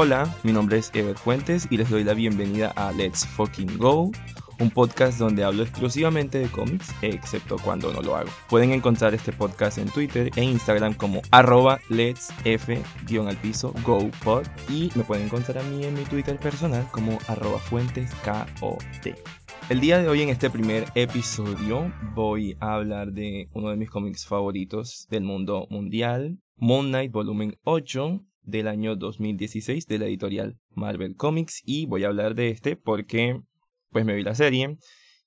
Hola, mi nombre es Ever Fuentes y les doy la bienvenida a Let's Fucking Go, un podcast donde hablo exclusivamente de cómics, excepto cuando no lo hago. Pueden encontrar este podcast en Twitter e Instagram como arroba let's f al piso go pod y me pueden encontrar a mí en mi Twitter personal como arroba fuentes t El día de hoy en este primer episodio voy a hablar de uno de mis cómics favoritos del mundo mundial, Moon Knight volumen 8 del año 2016 de la editorial Marvel Comics. Y voy a hablar de este porque pues me vi la serie.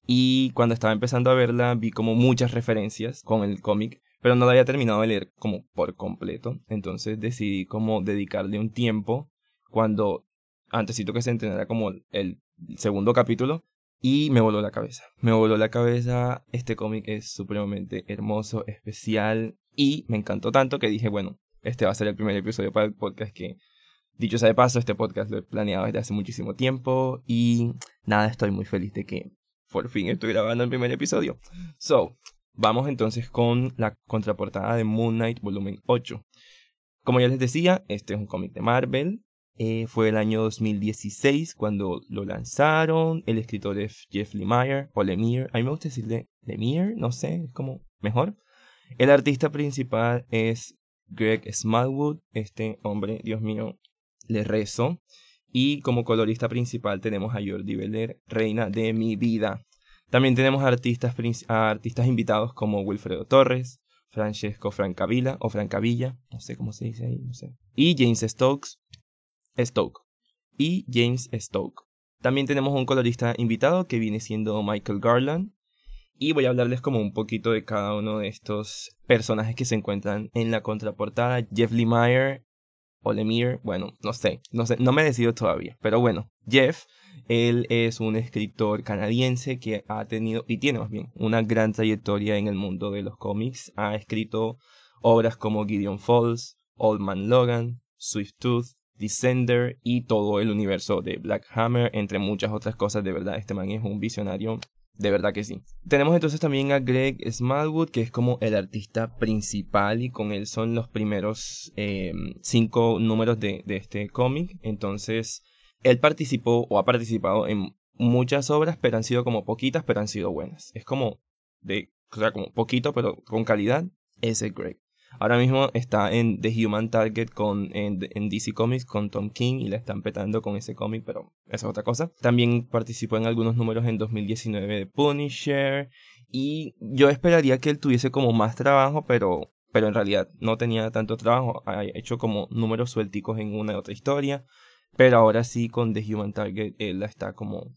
Y cuando estaba empezando a verla vi como muchas referencias con el cómic, pero no la había terminado de leer como por completo, entonces decidí como dedicarle un tiempo cuando antesito que se entrenara como el segundo capítulo y me voló la cabeza. Me voló la cabeza, este cómic es supremamente hermoso, especial y me encantó tanto que dije, bueno, este va a ser el primer episodio para el podcast que Dicho sea de paso, este podcast lo he planeado desde hace muchísimo tiempo y nada, estoy muy feliz de que por fin estoy grabando el primer episodio. So, vamos entonces con la contraportada de Moon Knight volumen 8. Como ya les decía, este es un cómic de Marvel. Eh, fue el año 2016 cuando lo lanzaron. El escritor es Jeff Lemire o Lemire. A mí me gusta decirle Lemire, no sé, es como mejor. El artista principal es Greg Smallwood. Este hombre, Dios mío, le rezo. Y como colorista principal tenemos a Jordi Beller, reina de mi vida. También tenemos a artistas, artistas invitados como Wilfredo Torres, Francesco Francavilla o Francavilla, no sé cómo se dice ahí, no sé. Y James Stokes, Stoke. Y James Stoke. También tenemos un colorista invitado que viene siendo Michael Garland. Y voy a hablarles como un poquito de cada uno de estos personajes que se encuentran en la contraportada. Jeff Lemire Lemire, bueno, no sé, no sé, no me decido todavía, pero bueno, Jeff, él es un escritor canadiense que ha tenido, y tiene más bien, una gran trayectoria en el mundo de los cómics, ha escrito obras como Gideon Falls, Old Man Logan, Swift Tooth, Descender y todo el universo de Black Hammer, entre muchas otras cosas, de verdad, este man es un visionario de verdad que sí. Tenemos entonces también a Greg Smallwood, que es como el artista principal y con él son los primeros em, cinco números de, de este cómic. Entonces, él participó o ha participado en muchas obras, pero han sido como poquitas, pero han sido buenas. Es como de, o sea, como poquito, pero con calidad. Ese Greg. Ahora mismo está en The Human Target con, en, DC Comics con Tom King y la están petando con ese cómic, pero esa es otra cosa. También participó en algunos números en 2019 de Punisher y yo esperaría que él tuviese como más trabajo, pero, pero en realidad no tenía tanto trabajo. Ha hecho como números suelticos en una y otra historia, pero ahora sí con The Human Target él está como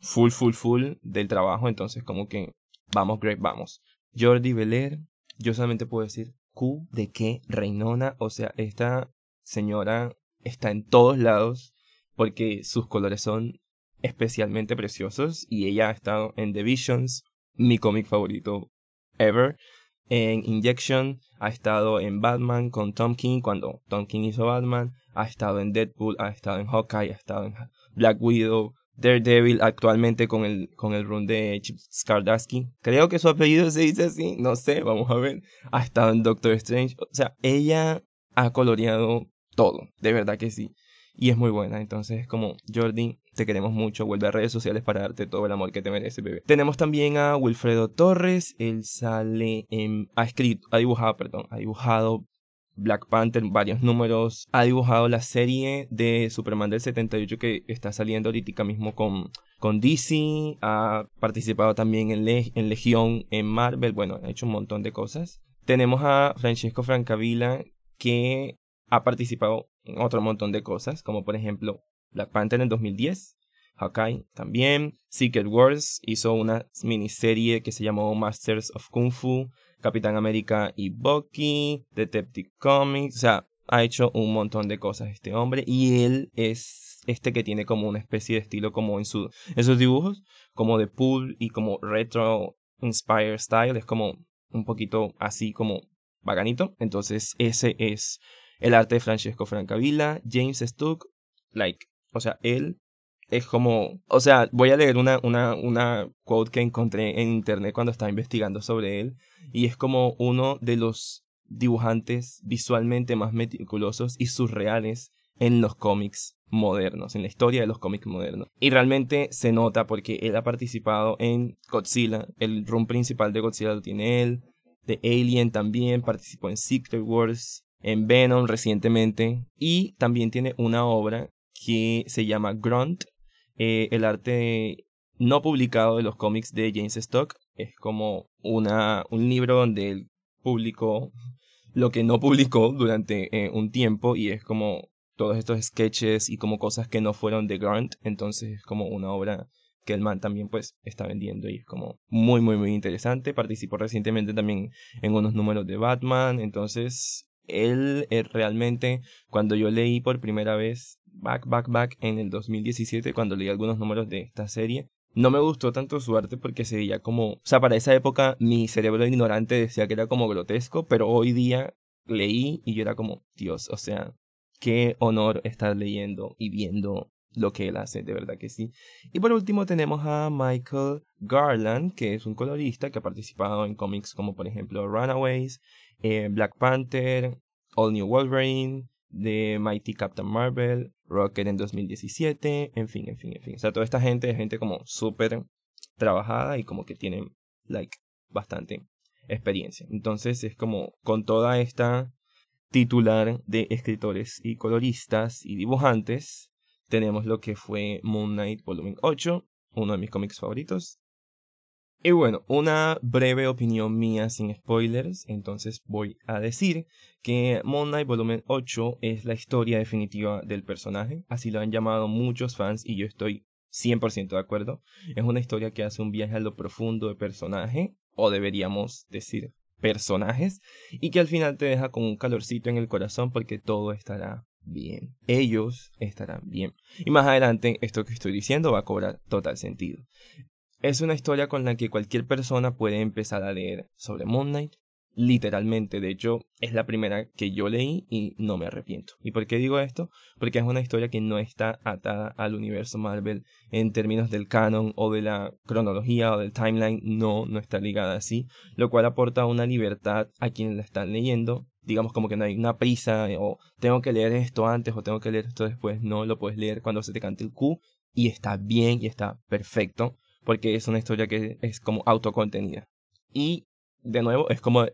full, full, full del trabajo, entonces como que vamos, Greg, vamos. Jordi Belair, yo solamente puedo decir Q de qué reinona. O sea, esta señora está en todos lados porque sus colores son especialmente preciosos y ella ha estado en The Visions, mi cómic favorito ever. En Injection, ha estado en Batman con Tom King cuando Tom King hizo Batman, ha estado en Deadpool, ha estado en Hawkeye, ha estado en Black Widow, Daredevil actualmente con el, con el run de Chip Skardasky. Creo que su apellido se dice así, no sé, vamos a ver. Ha estado en Doctor Strange. O sea, ella ha coloreado todo, de verdad que sí. Y es muy buena, entonces como Jordi, te queremos mucho, vuelve a redes sociales para darte todo el amor que te merece, bebé. Tenemos también a Wilfredo Torres, él sale ha escrito, ha dibujado, perdón, ha dibujado Black Panther, varios números. Ha dibujado la serie de Superman del 78 que está saliendo ahorita mismo con, con DC. Ha participado también en, en Legión, en Marvel. Bueno, ha hecho un montón de cosas. Tenemos a Francesco Francavilla que ha participado en otro montón de cosas, como por ejemplo Black Panther en 2010. Hawkeye también. Secret Wars hizo una miniserie que se llamó Masters of Kung Fu. Capitán América y Bucky, Detective Comics, o sea, ha hecho un montón de cosas este hombre y él es este que tiene como una especie de estilo como en, su, en sus dibujos, como de pool y como retro inspired style, es como un poquito así como baganito, entonces ese es el arte de Francesco Francavilla, James Stuck, like, o sea, él es como, o sea, voy a leer una, una, una quote que encontré en internet cuando estaba investigando sobre él, y es como uno de los dibujantes visualmente más meticulosos y surreales en los cómics modernos, en la historia de los cómics modernos. Y realmente se nota porque él ha participado en Godzilla, el run principal de Godzilla lo tiene él, de Alien también, participó en Secret Wars, en Venom recientemente, y también tiene una obra que se llama Grunt, eh, el arte no publicado de los cómics de James Stock. Es como una, un libro donde él publicó lo que no publicó durante eh, un tiempo y es como todos estos sketches y como cosas que no fueron de Grant. Entonces es como una obra que el man también pues está vendiendo y es como muy muy muy interesante. Participó recientemente también en unos números de Batman. Entonces él eh, realmente cuando yo leí por primera vez back back back en el 2017 cuando leí algunos números de esta serie no me gustó tanto su arte porque se veía como, o sea, para esa época mi cerebro ignorante decía que era como grotesco, pero hoy día leí y yo era como, Dios, o sea, qué honor estar leyendo y viendo lo que él hace, de verdad que sí. Y por último tenemos a Michael Garland, que es un colorista que ha participado en cómics como por ejemplo Runaways, eh, Black Panther, All New Wolverine, The Mighty Captain Marvel, Rocket en 2017, en fin, en fin, en fin. O sea, toda esta gente es gente como súper trabajada y como que tienen, like, bastante experiencia. Entonces es como con toda esta titular de escritores y coloristas y dibujantes, tenemos lo que fue Moon Knight Volumen 8, uno de mis cómics favoritos, y bueno, una breve opinión mía sin spoilers, entonces voy a decir que Moon Knight Volumen 8 es la historia definitiva del personaje, así lo han llamado muchos fans y yo estoy 100% de acuerdo. Es una historia que hace un viaje a lo profundo del personaje, o deberíamos decir personajes, y que al final te deja con un calorcito en el corazón porque todo estará bien. Ellos estarán bien. Y más adelante esto que estoy diciendo va a cobrar total sentido. Es una historia con la que cualquier persona puede empezar a leer sobre Moon Knight. Literalmente, de hecho, es la primera que yo leí y no me arrepiento. ¿Y por qué digo esto? Porque es una historia que no está atada al universo Marvel en términos del canon o de la cronología o del timeline. No, no está ligada así. Lo cual aporta una libertad a quienes la están leyendo. Digamos como que no hay una prisa o tengo que leer esto antes o tengo que leer esto después. No, lo puedes leer cuando se te cante el Q y está bien y está perfecto porque es una historia que es como autocontenida. Y de nuevo, es como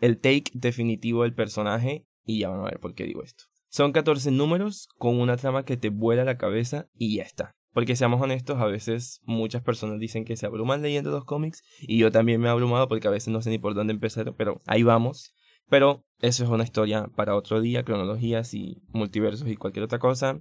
el take definitivo del personaje y ya van a ver por qué digo esto. Son 14 números con una trama que te vuela la cabeza y ya está. Porque seamos honestos, a veces muchas personas dicen que se abruman leyendo los cómics y yo también me he abrumado porque a veces no sé ni por dónde empezar, pero ahí vamos. Pero eso es una historia para otro día, cronologías y multiversos y cualquier otra cosa.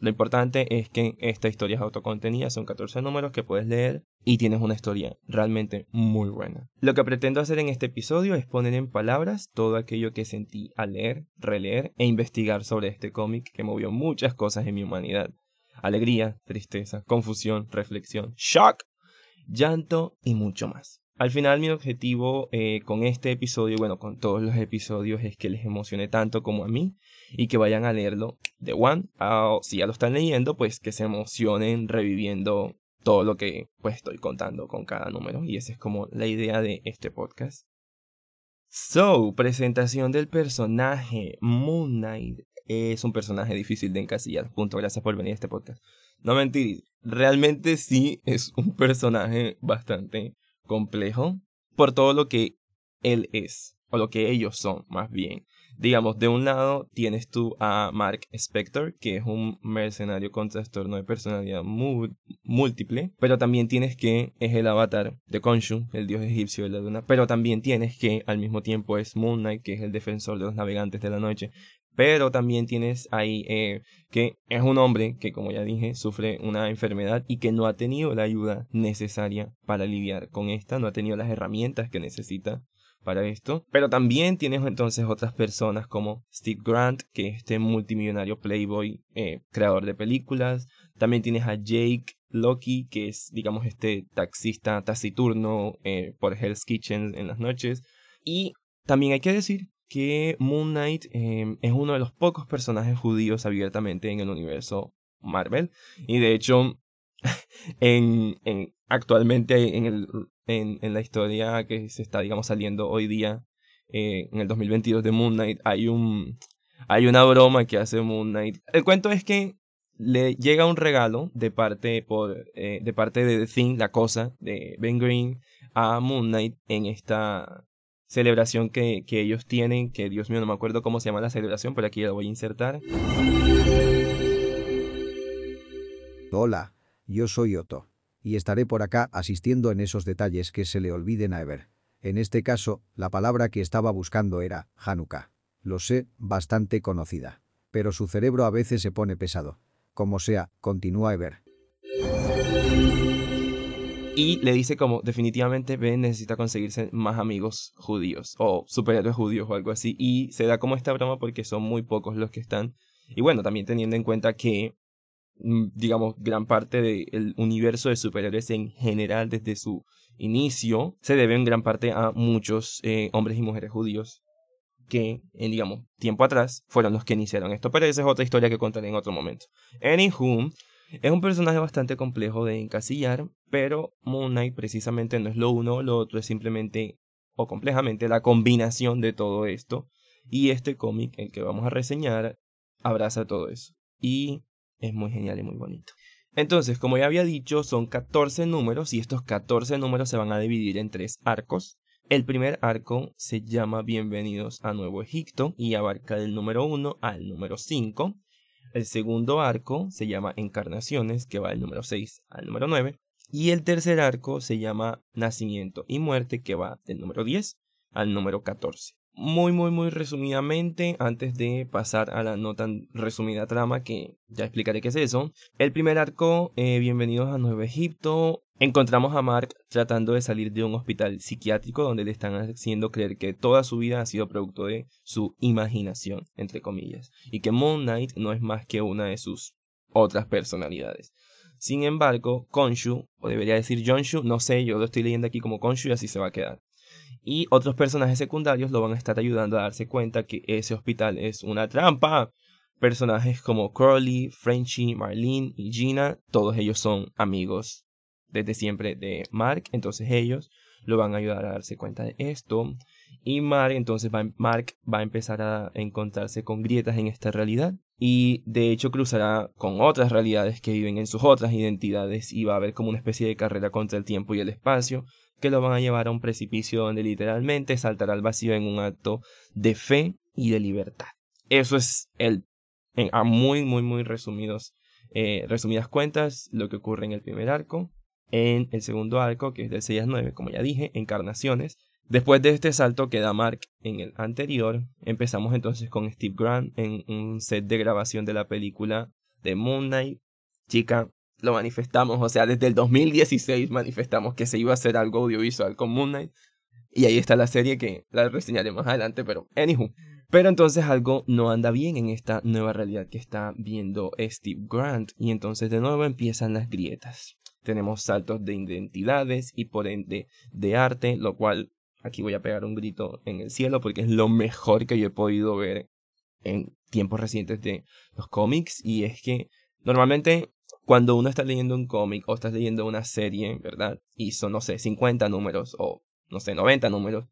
Lo importante es que esta historia es autocontenida, son 14 números que puedes leer y tienes una historia realmente muy buena. Lo que pretendo hacer en este episodio es poner en palabras todo aquello que sentí al leer, releer e investigar sobre este cómic que movió muchas cosas en mi humanidad. Alegría, tristeza, confusión, reflexión, shock, llanto y mucho más. Al final mi objetivo eh, con este episodio, bueno, con todos los episodios, es que les emocione tanto como a mí y que vayan a leerlo de one. o si ya lo están leyendo, pues que se emocionen reviviendo todo lo que pues estoy contando con cada número. Y esa es como la idea de este podcast. So, presentación del personaje. Moon Knight es un personaje difícil de encasillar. Punto, gracias por venir a este podcast. No mentir, realmente sí es un personaje bastante complejo por todo lo que él es, o lo que ellos son, más bien. Digamos, de un lado tienes tú a Mark Spector, que es un mercenario con trastorno de personalidad múltiple, pero también tienes que es el avatar de Khonshu, el dios egipcio de la luna, pero también tienes que al mismo tiempo es Moon Knight, que es el defensor de los navegantes de la noche, pero también tienes ahí eh, que es un hombre que, como ya dije, sufre una enfermedad y que no ha tenido la ayuda necesaria para lidiar con esta, no ha tenido las herramientas que necesita para esto. Pero también tienes entonces otras personas como Steve Grant, que es este multimillonario playboy, eh, creador de películas. También tienes a Jake Loki, que es, digamos, este taxista taciturno eh, por Hell's Kitchen en las noches. Y también hay que decir que Moon Knight em, es uno de los pocos personajes judíos abiertamente en el universo Marvel. Y de hecho, en, en actualmente en, el, en, la historia que se está, digamos, saliendo hoy día, eh, en el 2022 de Moon Knight, hay un, hay una broma que hace Moon Knight. El cuento es que le llega un regalo de parte, por, eh, de, parte de The Thing, la cosa, de Ben Green a Moon Knight en esta celebración que, que ellos tienen, que Dios mío no me acuerdo cómo se llama la celebración, pero aquí la voy a insertar. Hola, yo soy Otto. Y estaré por acá asistiendo en esos detalles que se le olviden a Ever. En este caso, la palabra que estaba buscando era Hanukkah. Lo sé, bastante conocida. Pero su cerebro a veces se pone pesado. Como sea, continúa Ever. Y le dice como definitivamente Ben necesita conseguirse más amigos judíos o superhéroes judíos o algo así. Y se da como esta broma porque son muy pocos los que están. Y bueno, también teniendo en cuenta que, mm, digamos, gran parte del universo de superhéroes en general desde su inicio se debe en gran parte a muchos eh, hombres y mujeres judíos que, en, digamos, tiempo atrás, fueron los que iniciaron esto. Pero esa es otra historia que contaré en otro momento. Anywho, es un personaje bastante complejo de encasillar, pero Moon Knight precisamente no es lo uno o lo otro, es simplemente, o complejamente, la combinación de todo esto. Y este cómic, el que vamos a reseñar, abraza todo eso. Y es muy genial y muy bonito. Entonces, como ya había dicho, son 14 números y estos 14 números se van a dividir en tres arcos. El primer arco se llama Bienvenidos a Nuevo Egipto y abarca del número 1 al número 5. El segundo arco se llama Encarnaciones, que va del número 6 al número 9. Y el tercer arco se llama Nacimiento y Muerte, que va del número 10 al número 14 muy, muy, muy resumidamente, antes de pasar a la no tan resumida trama, que ya explicaré qué es eso. El primer arco, eh, bienvenidos a Nuevo Egipto. Encontramos a Mark tratando de salir de un hospital psiquiátrico donde le están haciendo creer que toda su vida ha sido producto de su imaginación, entre comillas, y que Moon Knight no es más que una de sus otras personalidades. Sin embargo, Konshu, o debería decir Jonshu, no sé, yo lo estoy leyendo aquí como Konshu y así se va a quedar y otros personajes secundarios lo van a estar ayudando a darse cuenta que ese hospital es una trampa. Personajes como Crowley, Frenchy, Marlene y Gina, todos ellos son amigos desde siempre de Mark, entonces ellos lo van a ayudar a darse cuenta de esto. Y Mark entonces Mark va a empezar a encontrarse con grietas en esta realidad y de hecho cruzará con otras realidades que viven en sus otras identidades y va a haber como una especie de carrera contra el tiempo y el espacio que lo van a llevar a un precipicio donde literalmente saltará al vacío en un acto de fe y de libertad. Eso es el, en, a muy, muy, muy resumidos, eh, resumidas cuentas, lo que ocurre en el primer arco. En el segundo arco, que es del 6 al 9, como ya dije, encarnaciones. Después de este salto que da Mark en el anterior, empezamos entonces con Steve Grant en un set de grabación de la película de Moon Knight. Chica, lo manifestamos, o sea, desde el 2016 manifestamos que se iba a hacer algo audiovisual con Moon Knight. Y ahí está la serie que la reseñaré más adelante, pero anywho. Pero entonces algo no anda bien en esta nueva realidad que está viendo Steve Grant. Y entonces de nuevo empiezan las grietas. Tenemos saltos de identidades y por ende de arte, lo cual aquí voy a pegar un grito en el cielo porque es lo mejor que yo he podido ver en tiempos recientes de los cómics. Y es que normalmente cuando uno está leyendo un cómic o estás leyendo una serie, ¿verdad? Y son, no sé, 50 números o, no sé, 90 números,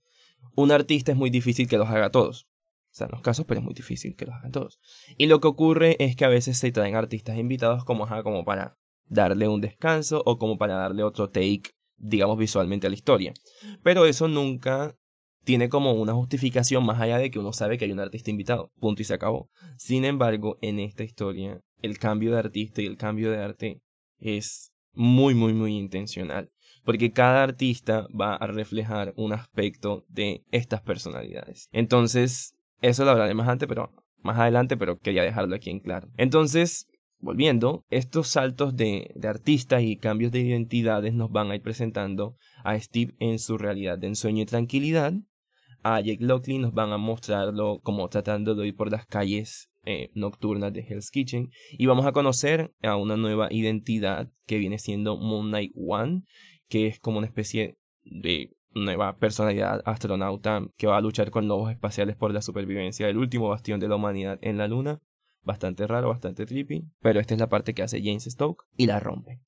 un artista es muy difícil que los haga todos. O sea, en los casos, pero es muy difícil que los hagan todos. Y lo que ocurre es que a veces se traen artistas invitados como, como para darle un descanso o como para darle otro take, digamos, visualmente a la historia. Pero eso nunca tiene como una justificación más allá de que uno sabe que hay un artista invitado. Punto y se acabó. Sin embargo, en esta historia el cambio de artista y el cambio de arte es muy, muy, muy intencional. Porque cada artista va a reflejar un aspecto de estas personalidades. Entonces, eso lo hablaré más antes, pero más adelante, pero quería dejarlo aquí en claro. Entonces, volviendo, estos saltos de, de artistas y cambios de identidades nos van a ir presentando a Steve en su realidad de ensueño y tranquilidad. A Jake Lockley nos van a mostrarlo como tratando de ir por las calles eh, nocturnas de Hell's Kitchen y vamos a conocer a una nueva identidad que viene siendo Moon Knight One, que es como una especie de nueva personalidad astronauta que va a luchar con lobos espaciales por la supervivencia del último bastión de la humanidad en la Luna. Bastante raro, bastante trippy, pero esta es la parte que hace James Stoke y la rompe.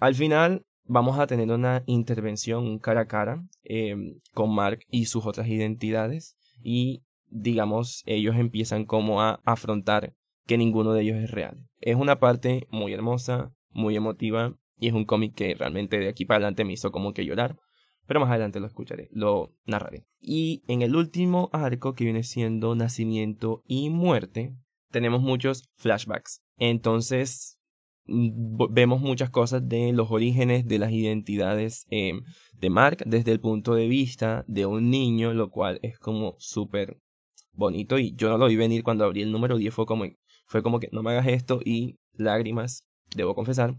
Al final vamos a tener una intervención cara a cara eh, con Mark y sus otras identidades y digamos, ellos empiezan como a afrontar que ninguno de ellos es real. Es una parte muy hermosa, muy emotiva y es un cómic que realmente de aquí para adelante me hizo como que llorar. Pero más adelante lo escucharé, lo narraré. Y en el último arco que viene siendo Nacimiento y Muerte, tenemos muchos flashbacks. Entonces mm, vemos muchas cosas de los orígenes de las identidades em, de Mark desde el punto de vista de un niño, lo cual es como súper bonito y yo no lo vi venir cuando abrí el número 10 fue como fue como que no me hagas esto y lágrimas debo confesar.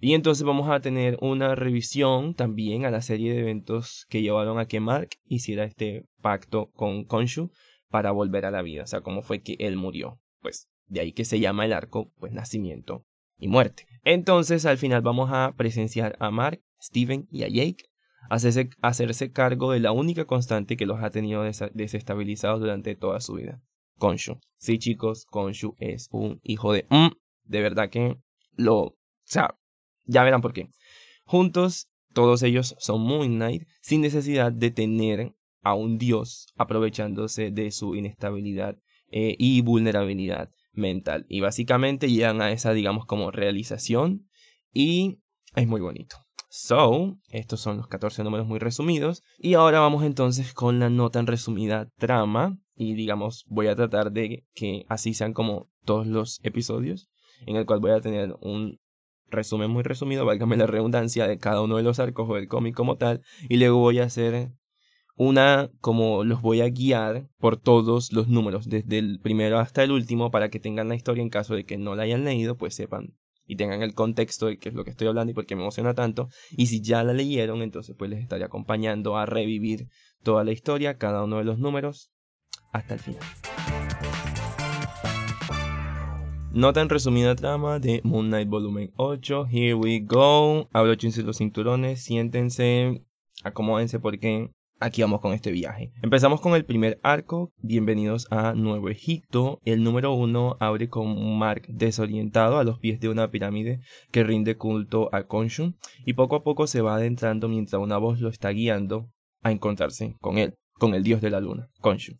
Y entonces vamos a tener una revisión también a la serie de eventos que llevaron a que Mark hiciera este pacto con Konshu para volver a la vida, o sea, cómo fue que él murió. Pues de ahí que se llama el arco, pues nacimiento y muerte. Entonces al final vamos a presenciar a Mark, Steven y a Jake hacerse, hacerse cargo de la única constante que los ha tenido desestabilizados durante toda su vida. Konshu. Sí, chicos, Konshu es un hijo de... Mm, de verdad que lo... O sea, ya verán por qué. Juntos, todos ellos son Moon Knight sin necesidad de tener a un dios aprovechándose de su inestabilidad eh, y vulnerabilidad mental. Y básicamente llegan a esa, digamos, como realización y es muy bonito. So, estos son los 14 números muy resumidos. Y ahora vamos entonces con la nota en resumida trama. Y digamos, voy a tratar de que así sean como todos los episodios en el cual voy a tener un resumen muy resumido, válgame la redundancia, de cada uno de los arcos o del cómic como tal, y luego voy a hacer una como los voy a guiar por todos los números, desde el primero hasta el último, para que tengan la historia en caso de que no la hayan leído, pues sepan y tengan el contexto de qué es lo que estoy hablando y por qué me emociona tanto. Y si ya la leyeron, entonces pues les estaré acompañando a revivir toda la historia, cada uno de los números, hasta el final. Nota en resumida trama de Moon Knight Volumen 8. Here we go. Abrochense los cinturones, siéntense, acomódense porque aquí vamos con este viaje. Empezamos con el primer arco. Bienvenidos a Nuevo Egipto. El número 1 abre con Mark desorientado a los pies de una pirámide que rinde culto a Khonshu y poco a poco se va adentrando mientras una voz lo está guiando a encontrarse con él, con el dios de la luna, Khonshu.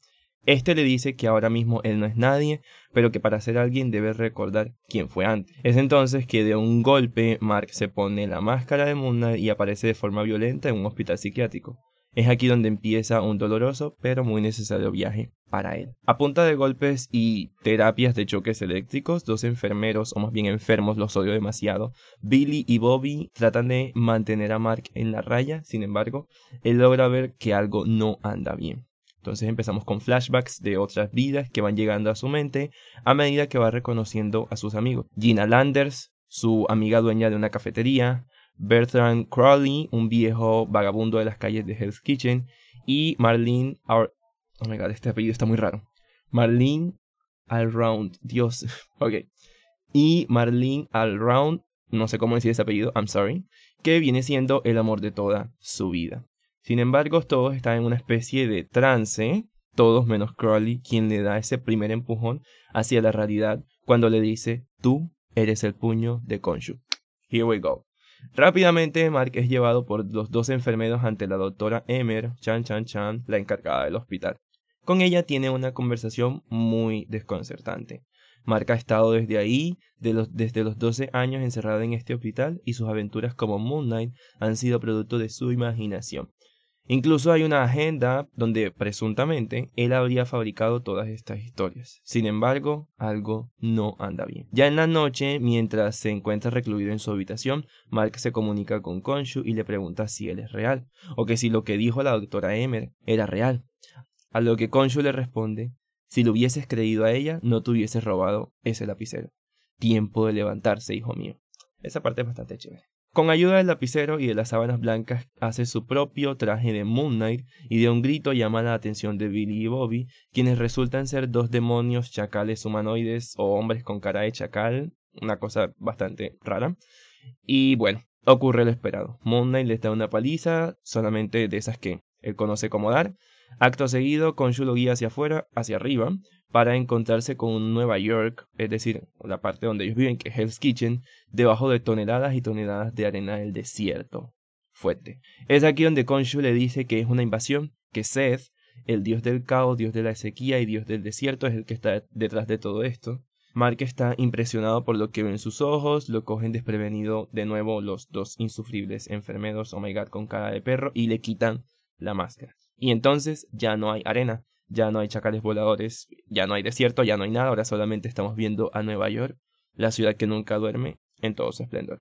Este le dice que ahora mismo él no es nadie, pero que para ser alguien debe recordar quién fue antes. Es entonces que de un golpe Mark se pone la máscara de Moon y aparece de forma violenta en un hospital psiquiátrico. Es aquí donde empieza un doloroso pero muy necesario viaje para él. A punta de golpes y terapias de choques eléctricos, dos enfermeros, o más bien enfermos, los odio demasiado, Billy y Bobby tratan de mantener a Mark en la raya, sin embargo, él logra ver que algo no anda bien. Entonces empezamos con flashbacks de otras vidas que van llegando a su mente a medida que va reconociendo a sus amigos. Gina Landers, su amiga dueña de una cafetería, Bertrand Crowley, un viejo vagabundo de las calles de Hell's Kitchen, y Marlene Oh my god, este apellido está muy raro. Marlene Allround, Dios, ok. Y Marlene Allround, no sé cómo decir ese apellido, I'm sorry, que viene siendo el amor de toda su vida. Sin embargo, todos están en una especie de trance, todos menos Crowley, quien le da ese primer empujón hacia la realidad cuando le dice, tú eres el puño de Konshu. Here we go. Rápidamente, Mark es llevado por los dos enfermeros ante la doctora Emer, Chan Chan Chan, la encargada del hospital. Con ella tiene una conversación muy desconcertante. Mark ha estado desde ahí, desde los 12 años encerrado en este hospital, y sus aventuras como Moon Knight han sido producto de su imaginación. Incluso hay una agenda donde presuntamente él habría fabricado todas estas historias. Sin embargo, algo no anda bien. Ya en la noche, mientras se encuentra recluido en su habitación, Mark se comunica con Konshu y le pregunta si él es real, o que si lo que dijo la doctora Emer era real. A lo que Konshu le responde, si lo hubieses creído a ella, no te hubieses robado ese lapicero. Tiempo de levantarse, hijo mío. Esa parte es bastante chévere. Con ayuda del lapicero y de las sábanas blancas hace su propio traje de Moon Knight y de un grito llama la atención de Billy y Bobby, quienes resultan ser dos demonios chacales humanoides o hombres con cara de chacal, una cosa bastante rara. Y bueno, ocurre lo esperado. Moon Knight les da una paliza, solamente de esas que él conoce como dar. Acto seguido, Konshu lo guía hacia afuera, hacia arriba, para encontrarse con Nueva York, es decir, la parte donde ellos viven, que es Hell's Kitchen, debajo de toneladas y toneladas de arena del desierto. Fuerte. Es aquí donde Konshu le dice que es una invasión, que Seth el dios del caos, dios de la sequía y dios del desierto es el que está detrás de todo esto. Mark está impresionado por lo que ve en sus ojos, lo cogen desprevenido de nuevo los dos insufribles enfermeros, oh my god, con cara de perro, y le quitan la máscara. Y entonces ya no hay arena, ya no hay chacales voladores, ya no hay desierto, ya no hay nada, ahora solamente estamos viendo a Nueva York, la ciudad que nunca duerme, en todo su esplendor.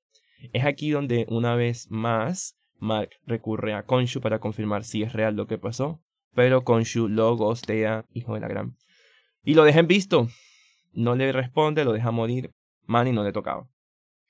Es aquí donde una vez más Mark recurre a Konshu para confirmar si es real lo que pasó, pero Konshu lo gostea, hijo de la gran. Y lo deja en visto. No le responde, lo deja morir. Manny no le tocaba.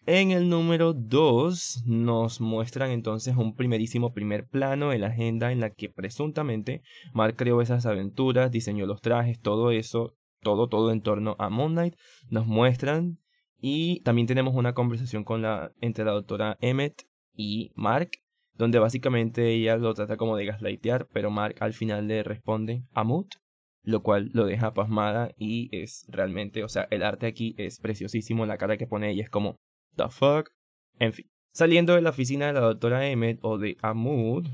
En el número 2 nos muestran entonces un primerísimo primer plano en la agenda en la que presuntamente Mark creó esas aventuras, diseñó los trajes, todo eso, todo, todo en torno a Moon Knight. Nos muestran y también tenemos una conversación con la, entre la doctora Emmett y Mark, donde básicamente ella lo trata como de gaslightear, pero Mark al final le responde Amut, lo cual lo deja pasmada y es realmente, o sea, el arte aquí es preciosísimo, la cara que pone ella es como, the fuck, en fin. Saliendo de la oficina de la doctora Emmett o de Amut,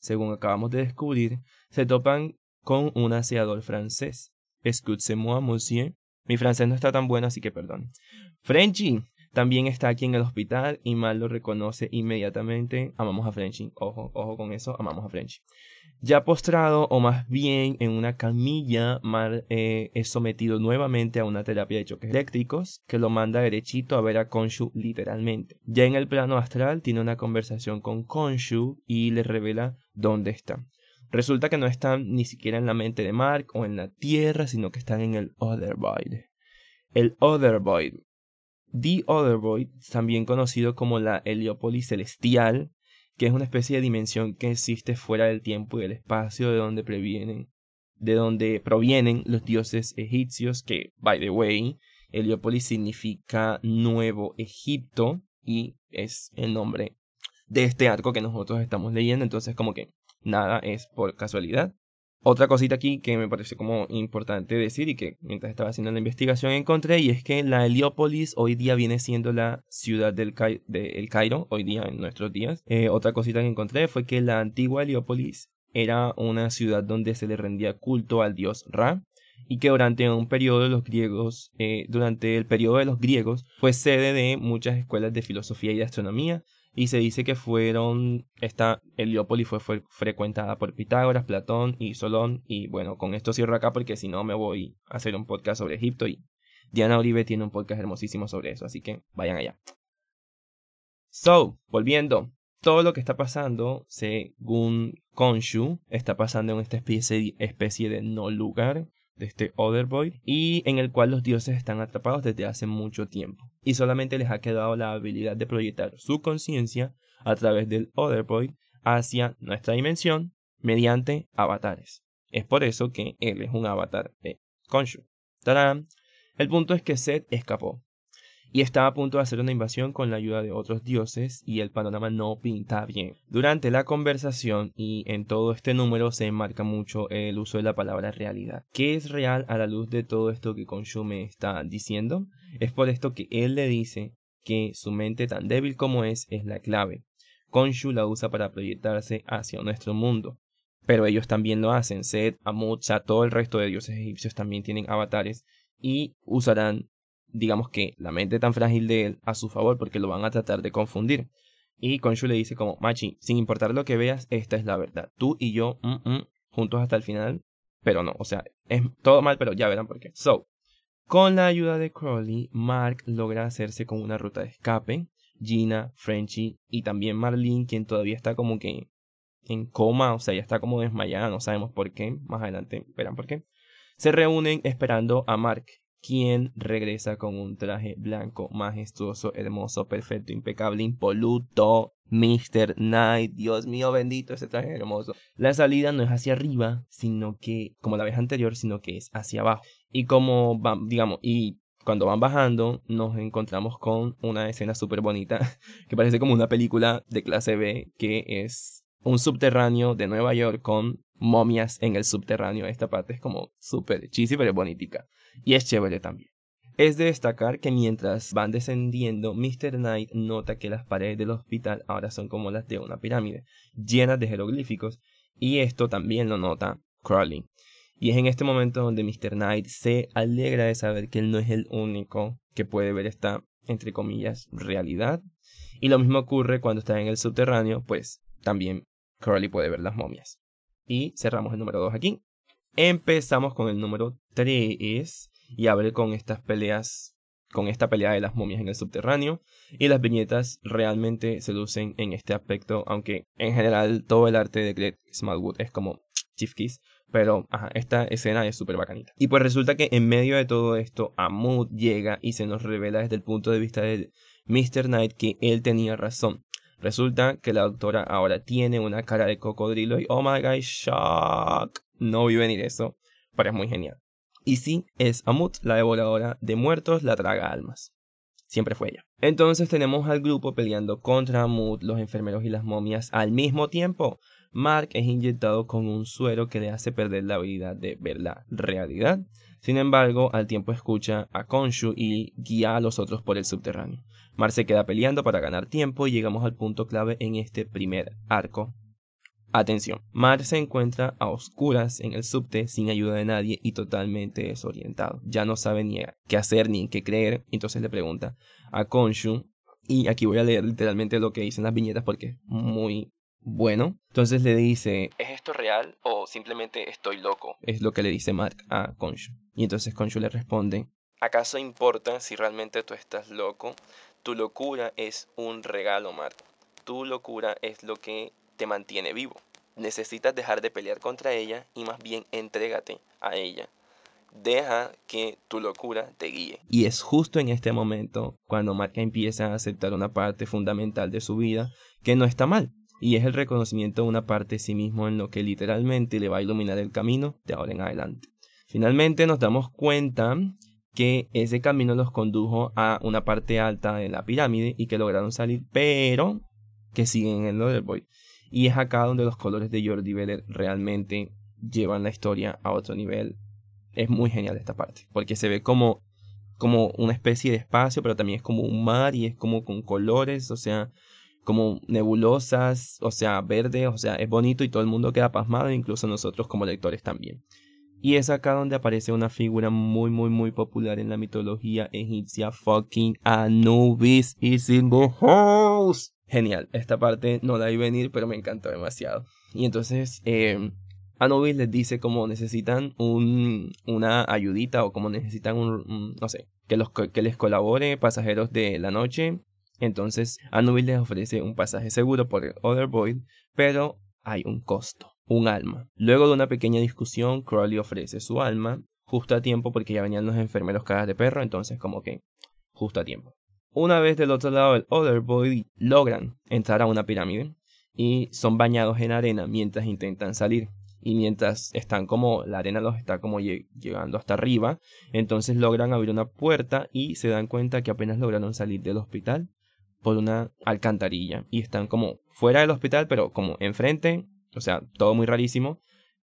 según acabamos de descubrir, se topan con un aseador francés. Excusez-moi, monsieur, mi francés no está tan bueno, así que perdón. Frenchy también está aquí en el hospital y Mal lo reconoce inmediatamente. Amamos a Frenchy. Ojo, ojo con eso, amamos a Frenchy. Ya postrado, o más bien en una camilla, Mal eh, es sometido nuevamente a una terapia de choques eléctricos que lo manda derechito a ver a Konshu literalmente. Ya en el plano astral tiene una conversación con Konshu y le revela dónde está. Resulta que no están ni siquiera en la mente de Mark o en la Tierra, sino que están en el Other Void. El Other Void. The Other Void, también conocido como la Heliópolis Celestial, que es una especie de dimensión que existe fuera del tiempo y del espacio de donde previenen, de donde provienen los dioses egipcios, que, by the way, Heliópolis significa Nuevo Egipto y es el nombre de este arco que nosotros estamos leyendo, entonces como que nada es por casualidad. Otra cosita aquí que me parece como importante decir y que mientras estaba haciendo la investigación encontré y es que la Heliópolis hoy día viene siendo la ciudad del de El Cairo, hoy día en nuestros días. Eh, otra cosita que encontré fue que la antigua Heliópolis era una ciudad donde se le rendía culto al dios Ra y que durante un periodo de los griegos, eh, durante el periodo de los griegos, fue sede de muchas escuelas de filosofía y de astronomía, y se dice que fueron, esta Heliópolis fue, fue, frecuentada por Pitágoras, Platón y Solón, y bueno, con esto cierro acá porque si no me voy a hacer un podcast sobre Egipto y Diana Uribe tiene un podcast hermosísimo sobre eso, así que vayan allá. So, volviendo, todo lo que está pasando, según Konshu, está pasando en esta especie, especie de no lugar, de este Other Void y en el cual los dioses están atrapados desde hace mucho tiempo y solamente les ha quedado la habilidad de proyectar su conciencia a través del Other Void hacia nuestra dimensión mediante avatares. Es por eso que él es un avatar de Konshu. ¡Tarán! El punto es que Seth escapó y estaba a punto de hacer una invasión con la ayuda de otros dioses y el panorama no pinta bien. Durante la conversación y en todo este número se enmarca mucho el uso de la palabra realidad. ¿Qué es real a la luz de todo esto que me está diciendo? Es por esto que él le dice que su mente tan débil como es es la clave. Konshu la usa para proyectarse hacia nuestro mundo. Pero ellos también lo hacen. Set, Amut, todo el resto de dioses egipcios también tienen avatares y usarán digamos que la mente tan frágil de él a su favor porque lo van a tratar de confundir. Y Konshu le dice como, Machi, sin importar lo que veas, esta es la verdad. Tú y yo, mm, mm, juntos hasta el final, pero no, o sea, es todo mal, pero ya verán por qué. So, con la ayuda de Crowley, Mark logra hacerse con una ruta de escape. Gina, Frenchy y también Marlene, quien todavía está como que en coma, o sea, ya está como desmayada, no sabemos por qué, más adelante verán por qué. Se reúnen esperando a Mark, quien regresa con un traje blanco, majestuoso, hermoso, perfecto, impecable, impoluto. Mr. Knight, Dios mío bendito, ese traje hermoso. La salida no es hacia arriba, sino que, como la vez anterior, sino que es hacia abajo. Y como van, digamos, y cuando van bajando, nos encontramos con una escena súper bonita, que parece como una película de clase B, que es un subterráneo de Nueva York con momias en el subterráneo. Esta parte es como súper cheesy, pero bonita y es chévere también. Es de destacar que mientras van descendiendo, Mr. Knight nota que las paredes del hospital ahora son como las de una pirámide, llenas de jeroglíficos, y esto también lo nota Crowley. Y es en este momento donde Mr. Knight se alegra de saber que él no es el único que puede ver esta, entre comillas, realidad. Y lo mismo ocurre cuando está en el subterráneo, pues también Crowley puede ver las momias. Y cerramos el número 2 aquí. Empezamos con el número 3 y abre con estas peleas, con esta pelea de las momias en el subterráneo. Y las viñetas realmente se lucen en este aspecto, aunque en general todo el arte de Greg Smallwood es como Chief Kiss. Pero esta escena es súper bacanita. Y pues resulta que en medio de todo esto, Amud llega y se nos revela desde el punto de vista de Mr. Knight que él tenía razón. Resulta que la doctora ahora tiene una cara de cocodrilo y oh my god, shock. No vi venir eso, pero es muy genial. Y sí, es Amut, la devoradora de muertos, la traga almas. Siempre fue ella. Entonces tenemos al grupo peleando contra Amut, los enfermeros y las momias al mismo tiempo. Mark es inyectado con un suero que le hace perder la habilidad de ver la realidad. Sin embargo, al tiempo escucha a Konshu y guía a los otros por el subterráneo. Mark se queda peleando para ganar tiempo y llegamos al punto clave en este primer arco. Atención, Mar se encuentra a oscuras en el subte sin ayuda de nadie y totalmente desorientado. Ya no sabe ni qué hacer ni en qué creer, entonces le pregunta a Konshu y aquí voy a leer literalmente lo que dicen las viñetas porque es muy bueno. Entonces le dice, ¿es esto real o simplemente estoy loco? Es lo que le dice Mark a Konshu. Y entonces Konshu le responde, ¿acaso importa si realmente tú estás loco? Tu locura es un regalo, Mark. Tu locura es lo que te mantiene vivo. Necesitas dejar de pelear contra ella y más bien entrégate a ella. Deja que tu locura te guíe. Y es justo en este momento cuando Mark empieza a aceptar una parte fundamental de su vida que no está mal y es el reconocimiento de una parte de sí mismo en lo que literalmente le va a iluminar el camino de ahora en adelante. Finalmente nos damos cuenta que ese camino los condujo a una parte alta de la pirámide y que lograron salir, pero que siguen en el Boy. Y es acá donde los colores de Jordi Veller realmente llevan la historia a otro nivel. Es muy genial esta parte, porque se ve como, como una especie de espacio, pero también es como un mar y es como con colores, o sea, como nebulosas, o sea, verde, o sea, es bonito y todo el mundo queda pasmado, incluso nosotros como lectores también. Y es acá donde aparece una figura muy, muy, muy popular en la mitología egipcia, fucking Anubis is in the house. Genial, esta parte no la vi venir, pero me encantó demasiado. Y entonces, eh, Anubis les dice como necesitan un, una ayudita o como necesitan un, no sé, que, los, que les colabore pasajeros de la noche entonces, Anubis les ofrece un pasaje seguro por el Other Void, pero hay un costo, un alma. Luego de una pequeña discusión, Crowley ofrece su alma, justo a tiempo porque ya venían los enfermeros caras de perro, entonces como que justo a tiempo. Una vez del otro lado del Other Void, logran entrar a una pirámide y son bañados en arena mientras intentan salir. Y mientras están como la arena los está como llegando hasta arriba, entonces logran abrir una puerta y se dan cuenta que apenas lograron salir del hospital por una alcantarilla y están como fuera del hospital, pero como enfrente, o sea, todo muy rarísimo.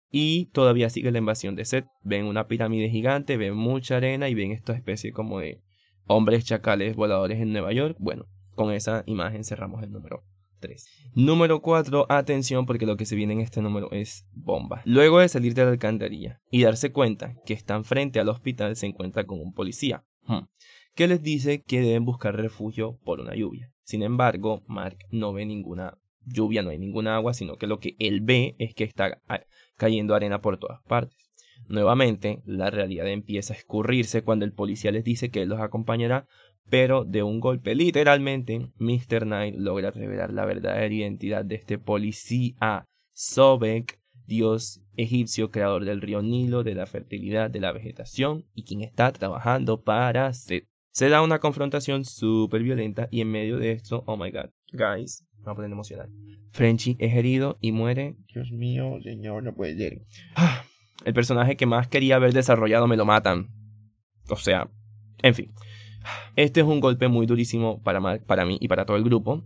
Y todavía sigue la invasión de Seth. Ven una pirámide gigante, ven mucha arena y ven esta especie como de hombres chacales voladores en Nueva York. Bueno, con esa imagen cerramos el número 3. Número 4, atención porque lo que se viene en este número es bomba. Luego de salir de la alcantarilla y darse cuenta que están frente al hospital, se encuentra con un policía. Hmm que les dice que deben buscar refugio por una lluvia. Sin embargo, Mark no ve ninguna lluvia, no hay ninguna agua, sino que lo que él ve es que está cayendo arena por todas partes. Nuevamente, la realidad empieza a escurrirse cuando el policía les dice que él los acompañará, pero de un golpe, literalmente, Mr. Knight logra revelar la verdadera identidad de este policía, Sobek, dios egipcio creador del río Nilo, de la fertilidad, de la vegetación y quien está trabajando para Set. Se da una confrontación súper violenta y en medio de esto, oh my god, guys, me voy a poner emocional. Frenchy es herido y muere. Dios mío, señor, no puede ser. Ah, el personaje que más quería haber desarrollado me lo matan. O sea, en fin. Este es un golpe muy durísimo para, para mí y para todo el grupo.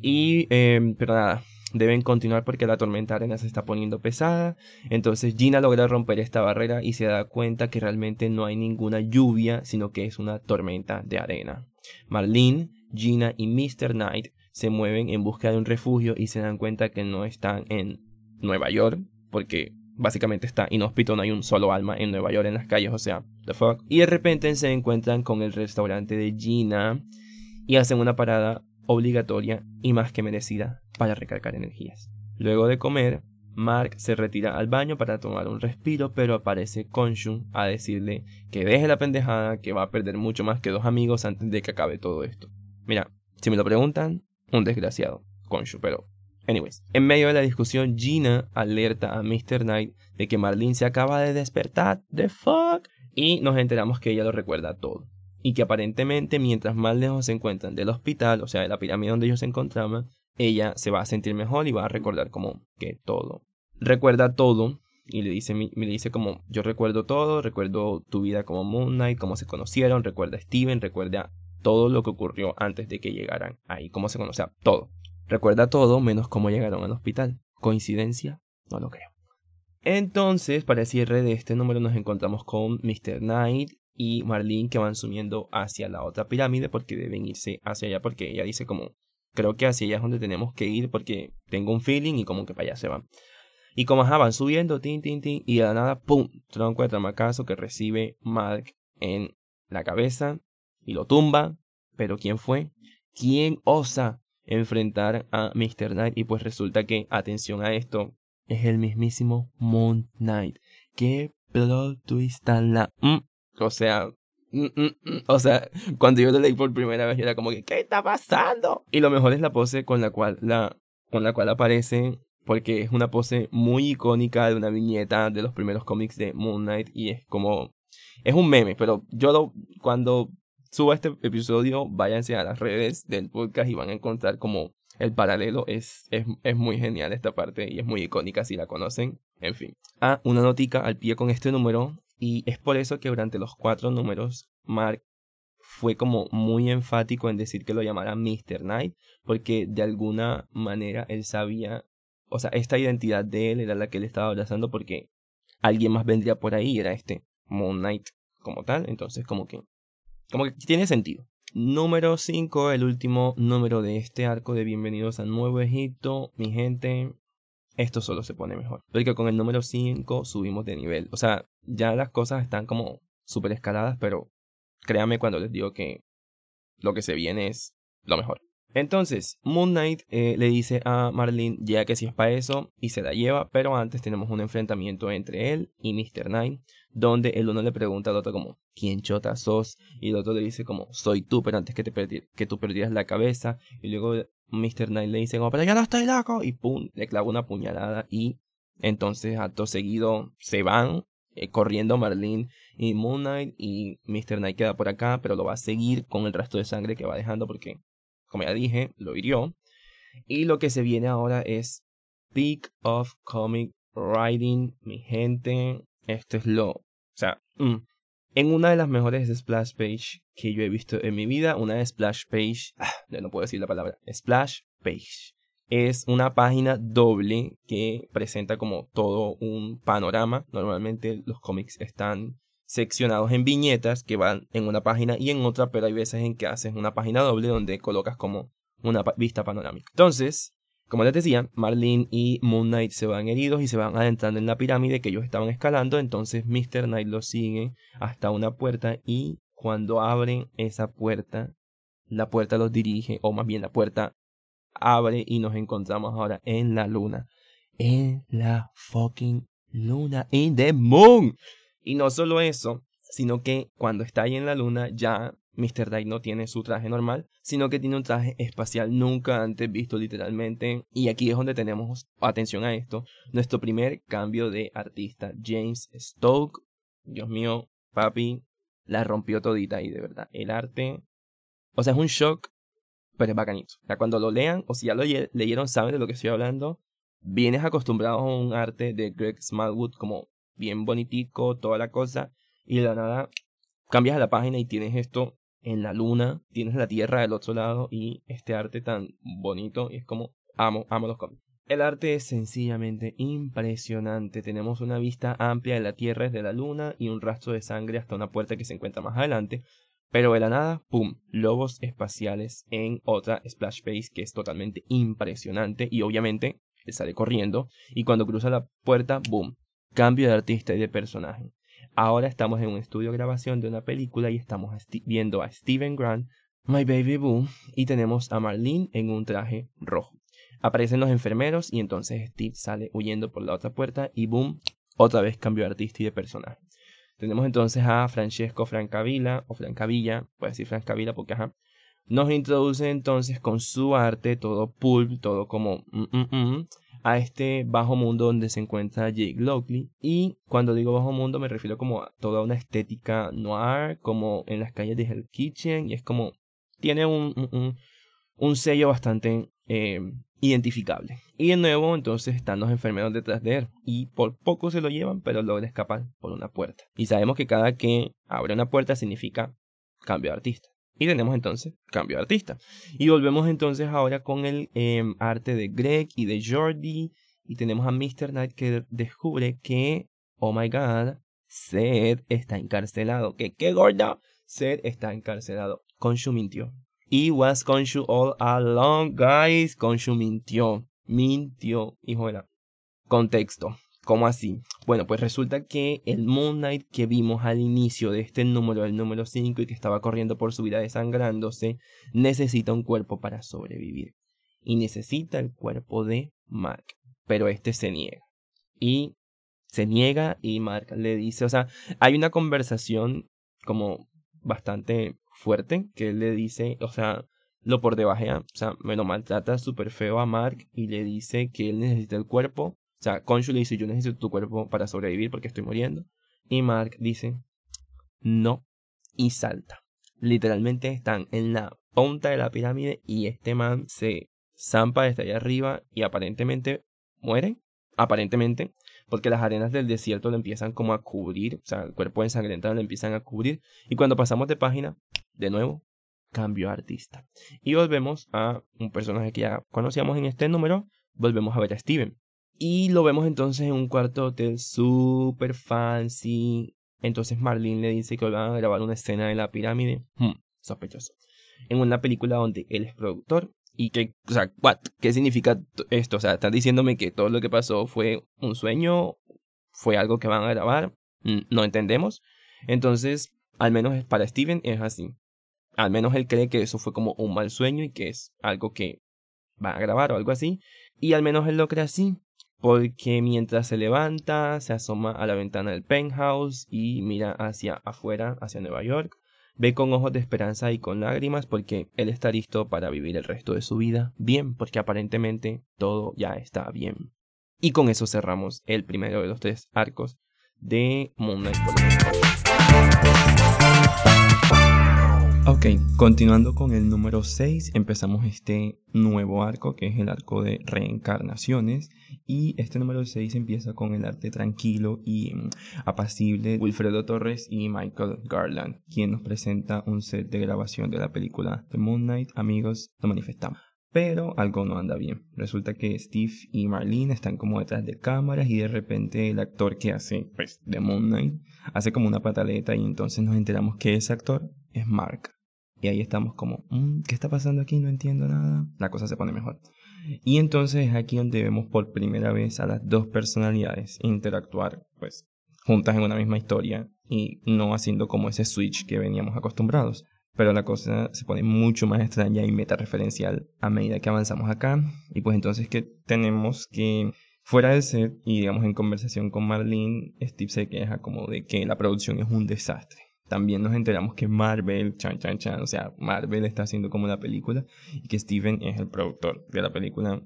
Y, eh, pero nada, deben continuar porque la tormenta arena se está poniendo pesada. Entonces Gina logra romper esta barrera y se da cuenta que realmente no hay ninguna lluvia, sino que es una tormenta de arena. Marlene, Gina y Mr. Knight se mueven en busca de un refugio y se dan cuenta que no están en Nueva York, porque básicamente está inhóspito, no hay un solo alma en Nueva York en las calles, o sea, the fuck. Y de repente se encuentran con el restaurante de Gina y hacen una parada obligatoria y más que merecida para recargar energías. Luego de comer, Mark se retira al baño para tomar un respiro, pero aparece Konshun a decirle que deje la pendejada, que va a perder mucho más que dos amigos antes de que acabe todo esto. Mira, si me lo preguntan, un desgraciado, Konshu, pero Anyways, en medio de la discusión, Gina alerta a Mr. Knight de que Marlene se acaba de despertar. The fuck? Y nos enteramos que ella lo recuerda todo. Y que aparentemente, mientras más lejos se encuentran del hospital, o sea, de la pirámide donde ellos se encontraban, ella se va a sentir mejor y va a recordar como que todo. Recuerda todo y le dice, me dice como, yo recuerdo todo, recuerdo tu vida como Moon Knight, cómo se conocieron, recuerda a Steven, recuerda todo lo que ocurrió antes de que llegaran ahí, cómo se conocía, todo. Recuerda todo menos cómo llegaron al hospital. ¿Coincidencia? No lo creo. Entonces, para el cierre de este número nos encontramos con Mr. Knight y Marlene que van subiendo hacia la otra pirámide porque deben irse hacia allá porque ella dice como creo que hacia allá es donde tenemos que ir porque tengo un feeling y como que para allá se van. Y como van subiendo, tin, tin, tin, y de la nada, pum, tronco de tramacazo que recibe Mark en la cabeza y lo tumba. Pero ¿quién fue? ¿Quién osa enfrentar a Mr. Knight y pues resulta que, atención a esto, es el mismísimo Moon Knight. Qué plot twist tan la... Mm, o sea... Mm, mm, o sea, cuando yo lo leí por primera vez era como que ¿qué está pasando? Y lo mejor es la pose con la cual la con la cual aparece porque es una pose muy icónica de una viñeta de los primeros cómics de Moon Knight y es como es un meme, pero yo lo cuando suba este episodio, váyanse a las redes del podcast y van a encontrar como el paralelo. Es, es, muy genial esta parte y es muy icónica si la conocen. En fin. Ah, una notica al pie con este número. Y es por eso que durante los cuatro números, Mark fue como muy enfático en decir que lo llamara Mr. Knight, porque de alguna manera él sabía, o sea, esta identidad de él era la que él estaba abrazando porque alguien más vendría por ahí, era este Moon Knight como tal, entonces como que como que tiene sentido. Número 5, el último número de este arco de Bienvenidos a Nuevo Egipto. Mi gente, esto solo se pone mejor. Porque con el número 5 subimos de nivel. O sea, ya las cosas están como súper escaladas, pero créanme cuando les digo que lo que se viene es lo mejor. Entonces, Moon Knight eh, le dice a Marlene ya que si es para eso y se la lleva, pero antes tenemos un enfrentamiento entre él y Mr. Knight, donde el uno le pregunta al otro como, ¿quién chota sos? Y el otro le dice como, soy tú, pero antes que, te que tú perdieras la cabeza. Y luego Mr. Knight le dice como, pero ya no estoy loco. Y pum, le clava una puñalada y entonces acto seguido se van eh, corriendo Marlene y Moon Knight y Mr. Knight queda por acá, pero lo va a seguir con el resto de sangre que va dejando porque como ya dije, lo hirió. Y lo que se viene ahora es Peak of Comic Writing, mi gente. Esto es lo. O sea, mm, en una de las mejores splash page que yo he visto en mi vida, una splash page. Ah, no puedo decir la palabra. Splash page. Es una página doble que presenta como todo un panorama. Normalmente los cómics están seccionados en viñetas que van en una página y en otra, pero hay veces en que haces una página doble donde colocas como una vista panorámica. Entonces, como les decía, Marlene y Moon Knight se van heridos y se van adentrando en la pirámide que ellos estaban escalando, entonces Mr. Knight los sigue hasta una puerta y cuando abren esa puerta, la puerta los dirige, o más bien la puerta abre y nos encontramos ahora en la luna. En la fucking luna. In the moon. Y no solo eso, sino que cuando está ahí en la luna ya Mr. Knight no tiene su traje normal, sino que tiene un traje espacial nunca antes visto literalmente. Y aquí es donde tenemos, atención a esto, nuestro primer cambio de artista, James Stoke. Dios mío, papi, la rompió todita y de verdad. El arte, o sea, es un shock, pero es bacanito. O sea, cuando lo lean, o si ya lo leyeron, saben de lo que estoy hablando. Vienes acostumbrado a un arte de Greg Smallwood como bien bonitico, toda la cosa, y de la nada cambias a la página y tienes esto en la luna, tienes la tierra del otro lado y este arte tan bonito, y es como amo, amo los cómics. El arte es sencillamente impresionante. Tenemos una vista amplia de la Tierra desde la Luna y un rastro de sangre hasta una puerta que se encuentra más adelante. Pero de la nada, ¡pum! Lobos espaciales en otra splash page que es totalmente impresionante. Y obviamente él sale corriendo. Y cuando cruza la puerta, ¡boom! Cambio de artista y de personaje. Ahora estamos en un estudio de grabación de una película y estamos viendo a Steven Grant, My Baby Boo, y tenemos a Marlene en un traje rojo. Aparecen los enfermeros y entonces Steve sale huyendo por la otra puerta y boom, otra vez cambio de artista y de personaje. Tenemos entonces a Francesco Francavilla, o Francavilla, puede decir Francavilla porque ajá, nos introduce entonces con su arte, todo pulp, todo como mm, mm, mm, a este bajo mundo donde se encuentra Jake Lockley. Y cuando digo bajo mundo me refiero como a toda una estética noir, como en las calles de Hell Kitchen, y es como, tiene un, un, sello bastante eh, identificable. Y de nuevo entonces están los enfermeros detrás de él y por poco se lo llevan pero logra escapar por una puerta. Y sabemos que cada que abre una puerta significa cambio de artista. Y tenemos entonces cambio de artista. Y volvemos entonces ahora con el em, arte de Greg y de Jordi. Y tenemos a Mr. Knight que descubre que, oh my god, Seth está encarcelado. Que qué gorda. Seth está encarcelado. Konshu mintió. Y was Konshu all along, guys. Konshu mintió. Mintió, hijo de. Contexto. ¿Cómo así? Bueno, pues resulta que el Moon Knight que vimos al inicio de este número, el número 5, y que estaba corriendo por su vida desangrándose, necesita un cuerpo para sobrevivir. Y necesita el cuerpo de Mark. Pero este se niega. Y se niega y Mark le dice, o sea, hay una conversación como bastante fuerte que él le dice, o sea, lo por debajea, o sea, me lo maltrata súper feo a Mark y le dice que él necesita el cuerpo sea, Konshu le dice, yo necesito tu cuerpo para sobrevivir porque estoy muriendo. Y Mark dice, no, y salta. Literalmente están en la punta de la pirámide y este man se zampa desde allá arriba y aparentemente muere. Aparentemente, porque las arenas del desierto lo empiezan como a cubrir, o sea, el cuerpo ensangrentado lo empiezan a cubrir. Y cuando pasamos de página, de nuevo, cambio artista. Y volvemos a un personaje que ya conocíamos en este número, volvemos a ver a Steven. Y lo vemos entonces en un cuarto hotel super fancy. Entonces Marlene le dice que van a grabar una escena de la pirámide. Hmm, sospechoso. En una película donde él es productor. Y que, o sea, what? ¿Qué significa esto? O sea, están diciéndome que todo lo que pasó fue un sueño, fue algo que van a grabar. Mm, no entendemos. Entonces, al menos para Steven es así. Al menos él cree que eso fue como un mal sueño y que es algo que van a grabar o algo así. Y al menos él lo cree así porque mientras se levanta, se asoma a la ventana del penthouse y mira hacia afuera, hacia Nueva York, ve con ojos de esperanza y con lágrimas porque él está listo para vivir el resto de su vida bien, porque aparentemente todo ya está bien. Y con eso cerramos el primero de los tres arcos de Moon Knight. Ok, continuando con el número 6, empezamos este nuevo arco que es el arco de reencarnaciones y este número 6 empieza con el arte tranquilo y mm, apacible de Wilfredo Torres y Michael Garland, quien nos presenta un set de grabación de la película The Moon Knight. Amigos, lo manifestamos. Pero algo no anda bien. Resulta que Steve y Marlene están como detrás de cámaras y de repente el actor que hace pues, The Moon Knight hace como una pataleta y entonces nos enteramos que ese actor es Mark. Y ahí estamos como, mm, ¿qué está pasando aquí? No entiendo nada. La cosa se pone mejor. Y entonces es aquí donde vemos por primera vez a las dos personalidades interactuar, pues, juntas en una misma historia y no haciendo como ese switch que veníamos acostumbrados. Pero la cosa se pone mucho más extraña y meta-referencial a medida que avanzamos acá. Y pues entonces que tenemos que, fuera del set y digamos en conversación con Marlene, Steve se queja como de que la producción es un desastre también nos enteramos que Marvel, chan, chan, chan, o sea, Marvel está haciendo como la película y que Steven es el productor de la película.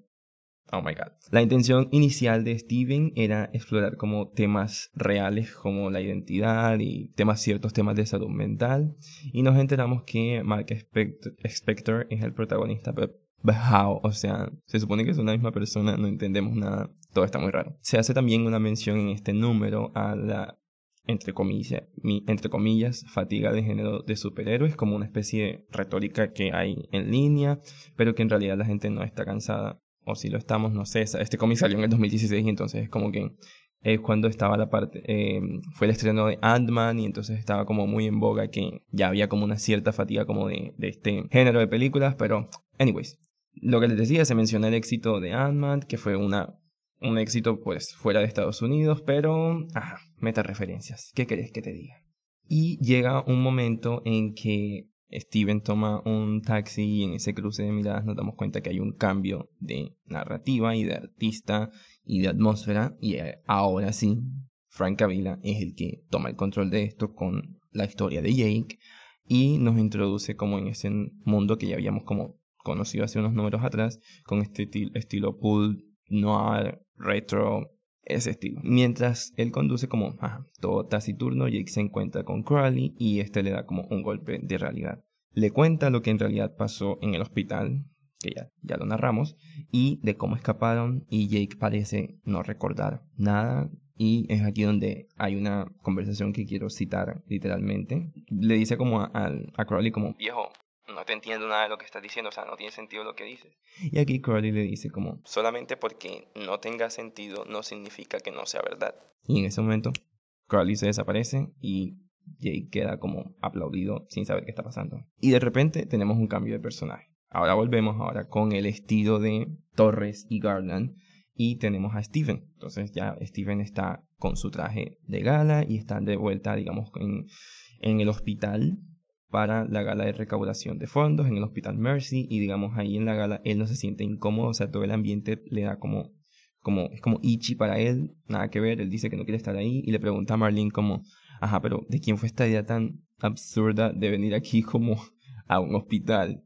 Oh my god. La intención inicial de Steven era explorar como temas reales como la identidad y temas ciertos temas de salud mental y nos enteramos que Mark Spector es el protagonista, pero how, o sea, se supone que es una misma persona, no entendemos nada, todo está muy raro. Se hace también una mención en este número a la entre comillas, entre comillas, fatiga de género de superhéroes, como una especie de retórica que hay en línea, pero que en realidad la gente no está cansada, o si lo estamos, no sé, este cómic salió en el 2016 y entonces es como que es cuando estaba la parte, eh, fue el estreno de Ant-Man y entonces estaba como muy en boga que ya había como una cierta fatiga como de, este género de películas, pero anyways, lo que les decía, se menciona el éxito de Ant-Man, que fue una un éxito pues fuera de Estados Unidos, pero, ajá, meta referencias. ¿Qué querés que te diga? Y llega un momento en que Steven toma un taxi y en ese cruce de miradas nos damos cuenta que hay un cambio de narrativa y de artista y de atmósfera y eh, ahora sí, Frank Avila es el que toma el control de esto con la historia de Jake y nos introduce como en ese mundo que ya habíamos como conocido hace unos números atrás con este estilo pool noir, retro, ese estilo. Mientras él conduce como todo taciturno, Jake se encuentra con Crowley y este le da como un golpe de realidad. Le cuenta lo que en realidad pasó en el hospital, que ya, ya lo narramos, y de cómo escaparon y Jake parece no recordar nada. Y es aquí donde hay una conversación que quiero citar literalmente. Le dice como a, a Crowley como, viejo, no te entiendo nada de lo que estás diciendo, o sea, no tiene sentido lo que dices. Y aquí Crowley le dice como, solamente porque no tenga sentido no significa que no sea verdad. Y en ese momento, Crowley se desaparece y Jake queda como aplaudido sin saber qué está pasando. Y de repente tenemos un cambio de personaje. Ahora volvemos ahora con el estilo de Torres y Garland y tenemos a Steven. Entonces ya Steven está con su traje de gala y está de vuelta, digamos, en, en el hospital para la gala de recaudación de fondos en el Hospital Mercy y digamos ahí en la gala él no se siente incómodo, o sea, todo el ambiente le da como, como, es como itchy para él, nada que ver, él dice que no quiere estar ahí y le pregunta a Marlene como, ajá, pero ¿de quién fue esta idea tan absurda de venir aquí como a un hospital,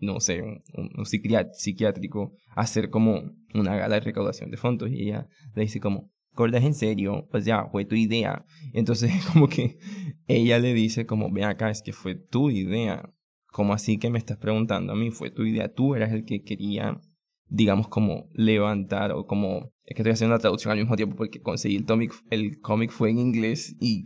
no sé, un, un psiquiátrico, a hacer como una gala de recaudación de fondos? Y ella le dice como, es en serio, pues ya, fue tu idea. Entonces como que ella le dice como, ve acá, es que fue tu idea. Como así que me estás preguntando a mí? Fue tu idea, tú eras el que quería, digamos, como levantar o como... Es que estoy haciendo la traducción al mismo tiempo porque conseguí el cómic, el cómic fue en inglés y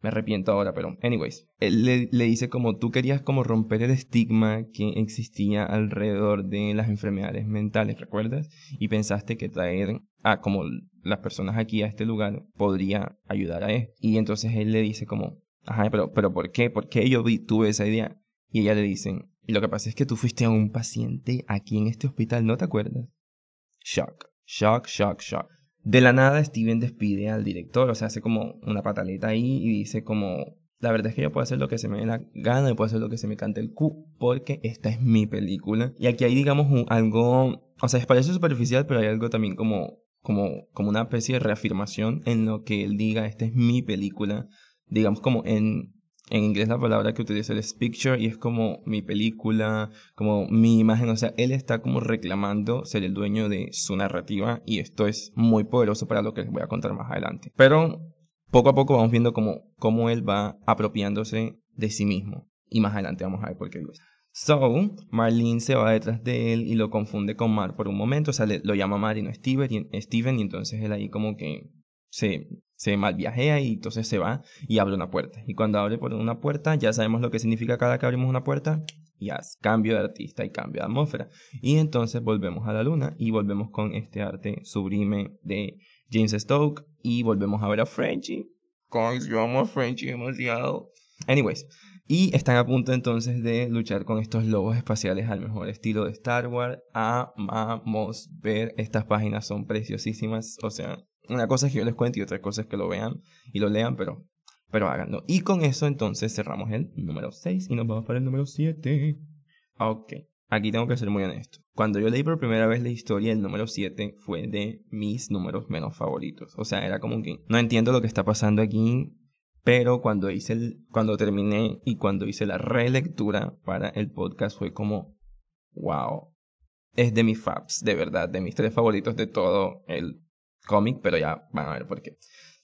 me arrepiento ahora, pero anyways. Él le, le, dice como tú querías como romper el estigma que existía alrededor de las enfermedades mentales, ¿recuerdas? Y pensaste que traer a como las personas aquí a este lugar podría ayudar a él. Y entonces él le dice como, ajá, pero, pero ¿por qué? ¿Por qué yo vi, tuve esa idea? Y ella le dicen, lo que pasa es que tú fuiste a un paciente aquí en este hospital, ¿no te acuerdas? Shock, shock, shock, shock. De la nada Steven despide al director, o sea, hace como una pataleta ahí y dice como, la verdad es que yo puedo hacer lo que se me dé la gana y puedo hacer lo que se me cante el cu porque esta es mi película. Y aquí hay, digamos, algo, o sea, parece superficial, pero hay algo también como como, como una especie de reafirmación en lo que él diga, esta es mi película, digamos como en, en inglés la palabra que utiliza es picture y es como mi película, como mi imagen, o sea, él está como reclamando ser el dueño de su narrativa y esto es muy poderoso para lo que les voy a contar más adelante. Pero poco a poco vamos viendo cómo, cómo él va apropiándose de sí mismo y más adelante vamos a ver por qué lo So, Marlene se va detrás de él y lo confunde con Mar por un momento, o sea, lo llama Mar y no Steven y, Steven, y entonces él ahí como que se, se mal viajea y entonces se va y abre una puerta. Y cuando abre por una puerta, ya sabemos lo que significa cada que abrimos una puerta, y cambio de artista y cambio de atmósfera. Y entonces volvemos a la luna y volvemos con este arte sublime de James Stoke y volvemos a ver a Frenchy. Guys, yo amo a Frenchy demasiado. Anyways, y están a punto entonces de luchar con estos lobos espaciales al mejor estilo de Star Wars. Amamos ver, estas páginas son preciosísimas. O sea, una cosa es que yo les cuento y otra cosa es que lo vean y lo lean, pero, pero háganlo. Y con eso entonces cerramos el número 6 y nos vamos para el número 7. Ok, aquí tengo que ser muy honesto. Cuando yo leí por primera vez la historia, el número 7 fue de mis números menos favoritos. O sea, era como que no entiendo lo que está pasando aquí pero cuando hice el, cuando terminé y cuando hice la relectura para el podcast fue como, wow, es de mis faps, de verdad, de mis tres favoritos de todo el cómic, pero ya van a ver por qué.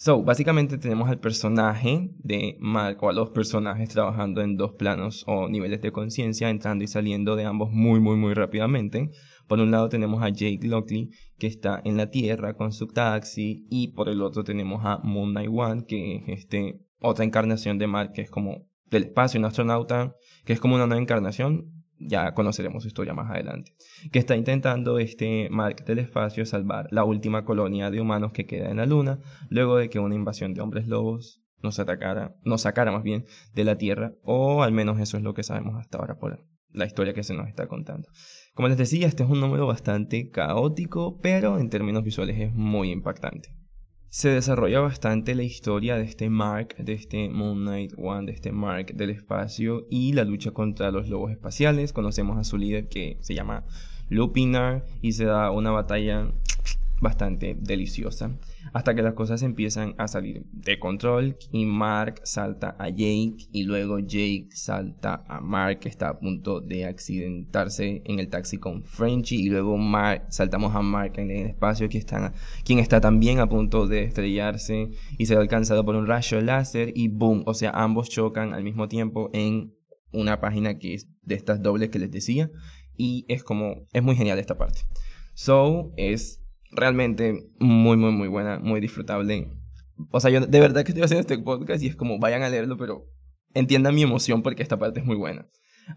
So, básicamente tenemos al personaje de Mark, o a los personajes trabajando en dos planos o niveles de conciencia, entrando y saliendo de ambos muy, muy, muy rápidamente. Por un lado tenemos a Jake Lockley, que está en la Tierra con su taxi, y por el otro tenemos a Moon Knight One, que es este otra encarnación de Mark, que es como del espacio, un astronauta, que es como una nueva encarnación, ya conoceremos su historia más adelante, que está intentando este Mark del espacio salvar la última colonia de humanos que queda en la Luna, luego de que una invasión de hombres lobos nos atacara, nos sacara más bien de la Tierra, o al menos eso es lo que sabemos hasta ahora por la historia que se nos está contando. Como les decía, este es un número bastante caótico, pero en términos visuales es muy impactante. Se desarrolla bastante la historia de este Mark, de este Moon Knight One, de este Mark del espacio y la lucha contra los lobos espaciales. Conocemos a su líder que se llama Lupinar y se da una batalla bastante deliciosa. Hasta que las cosas empiezan a salir de control y Mark salta a Jake y luego Jake salta a Mark que está a punto de accidentarse en el taxi con Frenchy y luego Mark, saltamos a Mark en el espacio quien está también a punto de estrellarse y ser alcanzado por un rayo láser y boom, o sea, ambos chocan al mismo tiempo en una página que es de estas dobles que les decía y es como, es muy genial esta parte. So, es realmente muy, muy, muy buena, muy disfrutable. O sea, yo de verdad que estoy haciendo este podcast y es como vayan a leerlo, pero entiendan mi emoción porque esta parte es muy buena.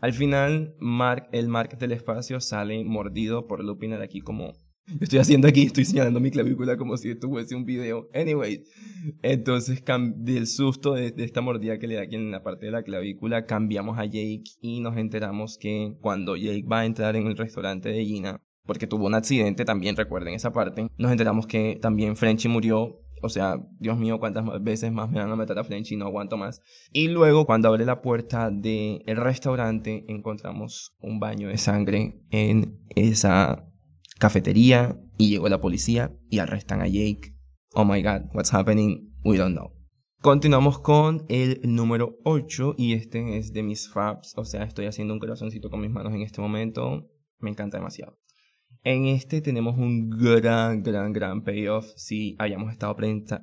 Al final, Mark, el Mark del espacio sale mordido por Lupin aquí como... Estoy haciendo aquí, estoy señalando mi clavícula como si esto fuese un video. Anyway, entonces del susto de, de, esta mordida que le da aquí en la parte de la clavícula, cambiamos a Jake y nos enteramos que cuando Jake va a entrar en el restaurante de Gina, porque tuvo un accidente también, recuerden esa parte. Nos enteramos que también Frenchy murió. O sea, Dios mío, cuántas veces más me van a meter a Frenchy, no aguanto más. Y luego, cuando abre la puerta del el restaurante, encontramos un baño de sangre en esa cafetería. Y llegó la policía y arrestan a Jake. Oh my god, what's happening? We don't know. Continuamos con el número 8 y este es de mis faps. O sea, estoy haciendo un corazoncito con mis manos en este momento. Me encanta demasiado. En este tenemos un gran, gran, gran payoff si hayamos estado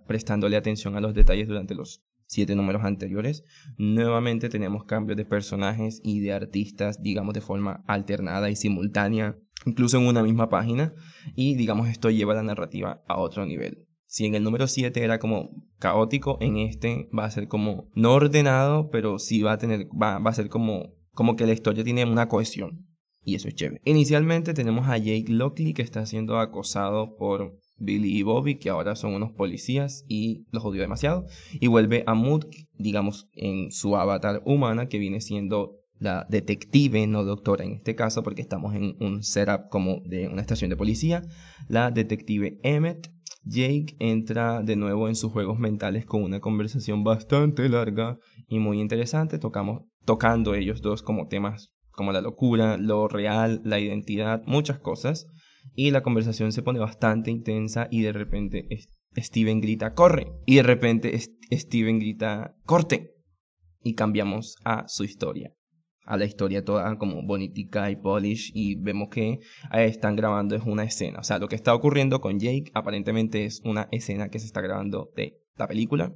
prestándole atención a los detalles durante los siete números anteriores. Nuevamente tenemos cambios de personajes y de artistas, digamos, de forma alternada y simultánea, incluso en una misma página. Y digamos, esto lleva la narrativa a otro nivel. Si en el número 7 era como caótico, en este va a ser como no ordenado, pero sí va a tener, va, va a ser como, como que la historia tiene una cohesión. Y eso es chévere. Inicialmente tenemos a Jake Lockley que está siendo acosado por Billy y Bobby, que ahora son unos policías y los odio demasiado. Y vuelve a Mood, digamos, en su avatar humana, que viene siendo la detective, no doctora en este caso, porque estamos en un setup como de una estación de policía. La detective Emmett. Jake entra de nuevo en sus juegos mentales con una conversación bastante larga y muy interesante, tocamos, tocando ellos dos como temas como la locura, lo real, la identidad, muchas cosas. Y la conversación se pone bastante intensa y de repente Steven grita, corre. Y de repente Steven grita, corte. Y cambiamos a su historia. A la historia toda como bonitica y polish. Y vemos que están grabando es una escena. O sea, lo que está ocurriendo con Jake aparentemente es una escena que se está grabando de la película.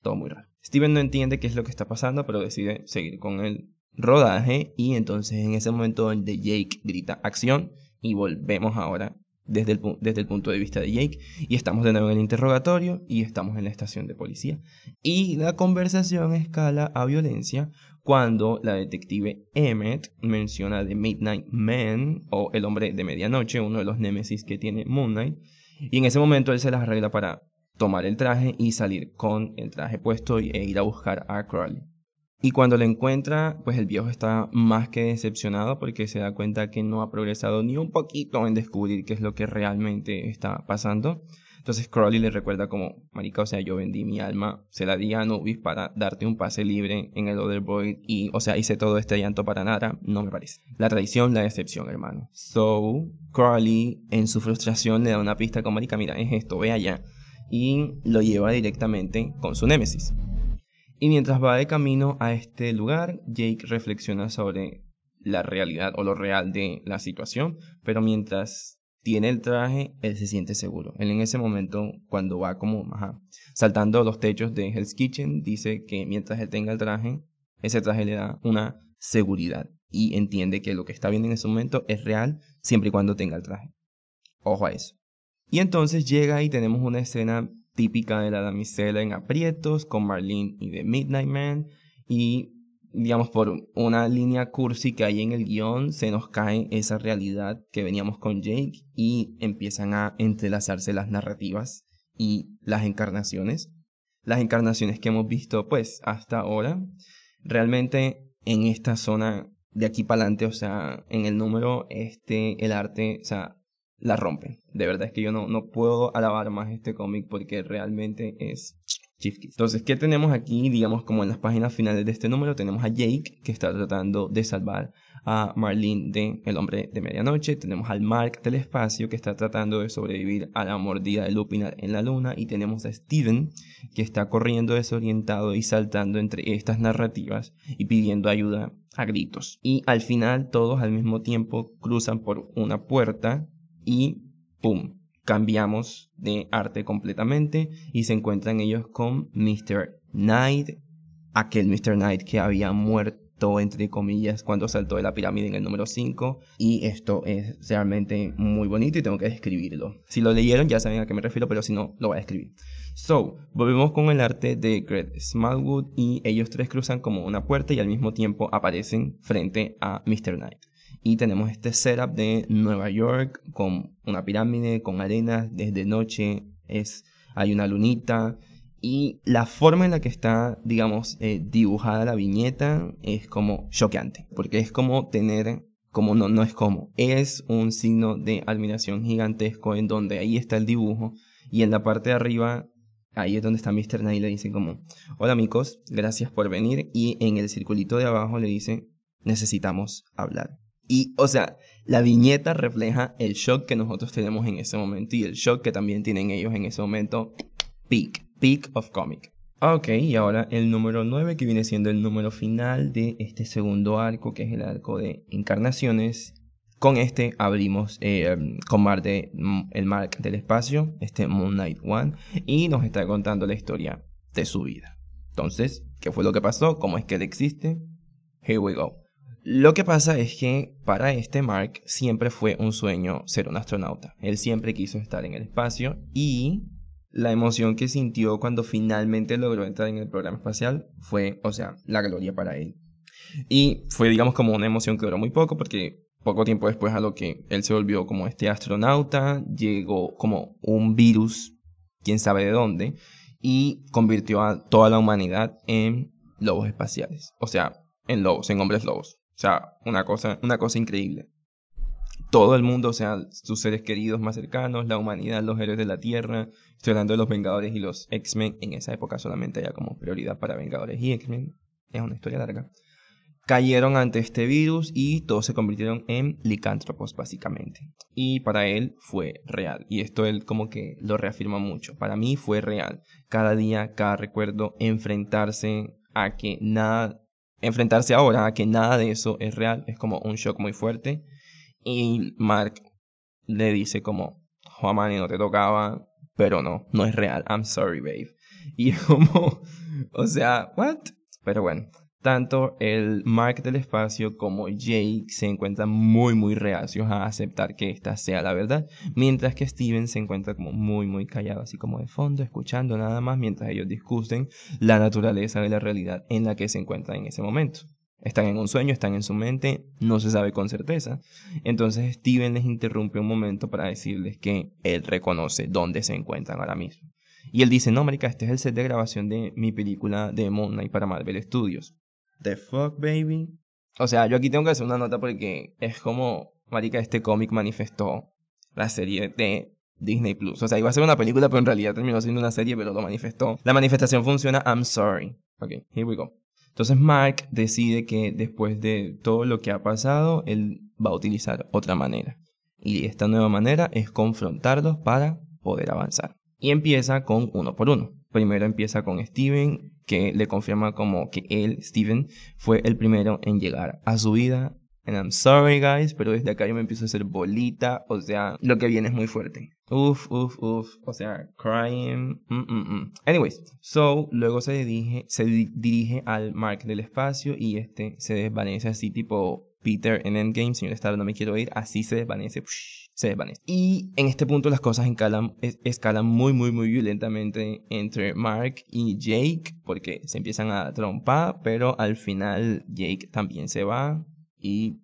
Todo muy raro. Steven no entiende qué es lo que está pasando, pero decide seguir con el rodaje y entonces en ese momento donde Jake grita acción y volvemos ahora desde el, desde el punto de vista de Jake y estamos de nuevo en el interrogatorio y estamos en la estación de policía y la conversación escala a violencia cuando la detective Emmett menciona The Midnight Man o el hombre de medianoche, uno de los némesis que tiene Moon Knight y en ese momento él se las arregla para tomar el traje y salir con el traje puesto e ir a buscar a Crowley. Y cuando lo encuentra, pues el viejo está más que decepcionado porque se da cuenta que no ha progresado ni un poquito en descubrir qué es lo que realmente está pasando. Entonces Crowley le recuerda como, marica, o sea, yo vendí mi alma, se la di a Nubis para darte un pase libre en el Otherboy y, o sea, hice todo este llanto para nada, no me parece. La traición, la decepción, hermano. So, Crowley en su frustración le da una pista como, marica, mira, es esto, ve allá. Y lo lleva directamente con su némesis. Y mientras va de camino a este lugar, Jake reflexiona sobre la realidad o lo real de la situación, pero mientras tiene el traje, él se siente seguro. Él en ese momento, cuando va como saltando los techos de Hell's Kitchen, dice que mientras él tenga el traje, ese traje le da una seguridad y entiende que lo que está viendo en ese momento es real siempre y cuando tenga el traje. Ojo a eso. Y entonces llega y tenemos una escena típica de la damisela en aprietos con Marlene y The Midnight Man. Y digamos por una línea cursi que hay en el guion se nos cae esa realidad que veníamos con Jake y empiezan a entrelazarse las narrativas y las encarnaciones. Las encarnaciones que hemos visto pues hasta ahora realmente en esta zona de aquí para adelante, o sea, en el número, este, el arte, o sea, la rompe. De verdad es que yo no, no puedo alabar más este cómic porque realmente es entonces, ¿qué tenemos aquí? Digamos, como en las páginas finales de este número, tenemos a Jake, que está tratando de salvar a Marlene de El Hombre de Medianoche. Tenemos al Mark del Espacio, que está tratando de sobrevivir a la mordida de Lupina en la Luna. Y tenemos a Steven, que está corriendo desorientado y saltando entre estas narrativas y pidiendo ayuda a gritos. Y al final, todos al mismo tiempo cruzan por una puerta y ¡pum! cambiamos de arte completamente y se encuentran ellos con Mr. Knight, aquel Mr. Knight que había muerto entre comillas cuando saltó de la pirámide en el número 5 y esto es realmente muy bonito y tengo que describirlo. Si lo leyeron ya saben a qué me refiero, pero si no lo voy a escribir. So, volvemos con el arte de Greg Smallwood y ellos tres cruzan como una puerta y al mismo tiempo aparecen frente a Mr. Knight. Y tenemos este setup de Nueva York con una pirámide, con arenas, desde noche es, hay una lunita. Y la forma en la que está, digamos, eh, dibujada la viñeta es como choqueante, porque es como tener, como no, no es como, es un signo de admiración gigantesco en donde ahí está el dibujo y en la parte de arriba Ahí es donde está Mr. Knight le dice como, hola amigos, gracias por venir. Y en el circulito de abajo le dice, necesitamos hablar. Y, o sea, la viñeta refleja el shock que nosotros tenemos en ese momento y el shock que también tienen ellos en ese momento. Peak, peak of comic. Ok, y ahora el número 9 que viene siendo el número final de este segundo arco, que es el arco de encarnaciones. Con este abrimos eh, con Mar mm, el Mark del espacio, este Moon Knight One, y nos está contando la historia de su vida. Entonces, ¿qué fue lo que pasó? ¿Cómo es que él existe? Here we go. Lo que pasa es que para este Mark siempre fue un sueño ser un astronauta. Él siempre quiso estar en el espacio y la emoción que sintió cuando finalmente logró entrar en el programa espacial fue, o sea, la gloria para él. Y fue, digamos, como una emoción que duró muy poco porque poco tiempo después a lo que él se volvió como este astronauta, llegó como un virus, quién sabe de dónde, y convirtió a toda la humanidad en lobos espaciales. O sea, en lobos, en hombres lobos. Sea, una cosa, una cosa increíble. Todo el mundo, o sea, sus seres queridos más cercanos, la humanidad, los héroes de la Tierra. Estoy hablando de los Vengadores y los X-Men. En esa época solamente había como prioridad para Vengadores y X-Men. Es una historia larga. Cayeron ante este virus y todos se convirtieron en licántropos básicamente. Y para él fue real. Y esto él como que lo reafirma mucho. Para mí fue real. Cada día, cada recuerdo, enfrentarse a que nada enfrentarse ahora a que nada de eso es real es como un shock muy fuerte. Y Mark le dice como, Juan no te tocaba, pero no, no es real. I'm sorry, babe. Y como, o sea, what? Pero bueno, tanto el Mark del espacio como Jake se encuentran muy muy reacios a aceptar que esta sea la verdad, mientras que Steven se encuentra como muy muy callado, así como de fondo, escuchando nada más mientras ellos discuten la naturaleza de la realidad en la que se encuentran en ese momento. Están en un sueño, están en su mente, no se sabe con certeza. Entonces Steven les interrumpe un momento para decirles que él reconoce dónde se encuentran ahora mismo. Y él dice, no, marica, este es el set de grabación de mi película de Moon Knight para Marvel Studios. The fuck, baby. O sea, yo aquí tengo que hacer una nota porque es como, marica, este cómic manifestó la serie de Disney Plus. O sea, iba a ser una película, pero en realidad terminó siendo una serie, pero lo manifestó. La manifestación funciona, I'm sorry. Ok, here we go. Entonces Mark decide que después de todo lo que ha pasado, él va a utilizar otra manera. Y esta nueva manera es confrontarlos para poder avanzar. Y empieza con uno por uno. Primero empieza con Steven, que le confirma como que él, Steven, fue el primero en llegar a su vida. And I'm sorry, guys, pero desde acá yo me empiezo a hacer bolita. O sea, lo que viene es muy fuerte. Uf, uf, uf. O sea, crying. Mm, mm, mm. Anyways, so luego se dirige, se dirige al Mark del espacio y este se desvanece así, tipo Peter en Endgame. Señor Star, no me quiero ir. Así se desvanece se desvanece. Y en este punto las cosas escalan, escalan muy, muy, muy violentamente entre Mark y Jake, porque se empiezan a trompar, pero al final Jake también se va y,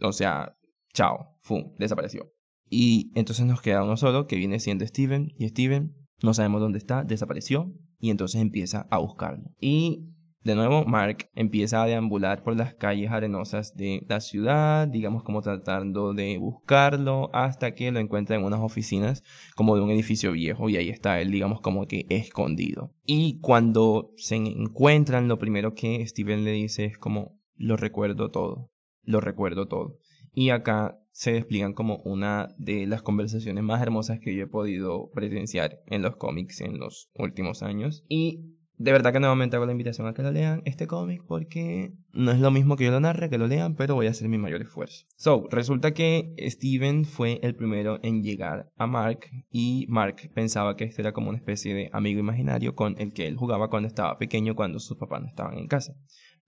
o sea, chao, ¡fum! desapareció. Y entonces nos queda uno solo, que viene siendo Steven, y Steven no sabemos dónde está, desapareció, y entonces empieza a buscarlo. Y de nuevo, Mark empieza a deambular por las calles arenosas de la ciudad, digamos como tratando de buscarlo, hasta que lo encuentra en unas oficinas como de un edificio viejo y ahí está él, digamos como que escondido. Y cuando se encuentran, lo primero que Steven le dice es como, lo recuerdo todo, lo recuerdo todo. Y acá se despliegan como una de las conversaciones más hermosas que yo he podido presenciar en los cómics en los últimos años. Y de verdad que nuevamente hago la invitación a que lo lean este cómic porque no es lo mismo que yo lo narre, que lo lean, pero voy a hacer mi mayor esfuerzo. So, resulta que Steven fue el primero en llegar a Mark y Mark pensaba que este era como una especie de amigo imaginario con el que él jugaba cuando estaba pequeño, cuando sus papás no estaban en casa.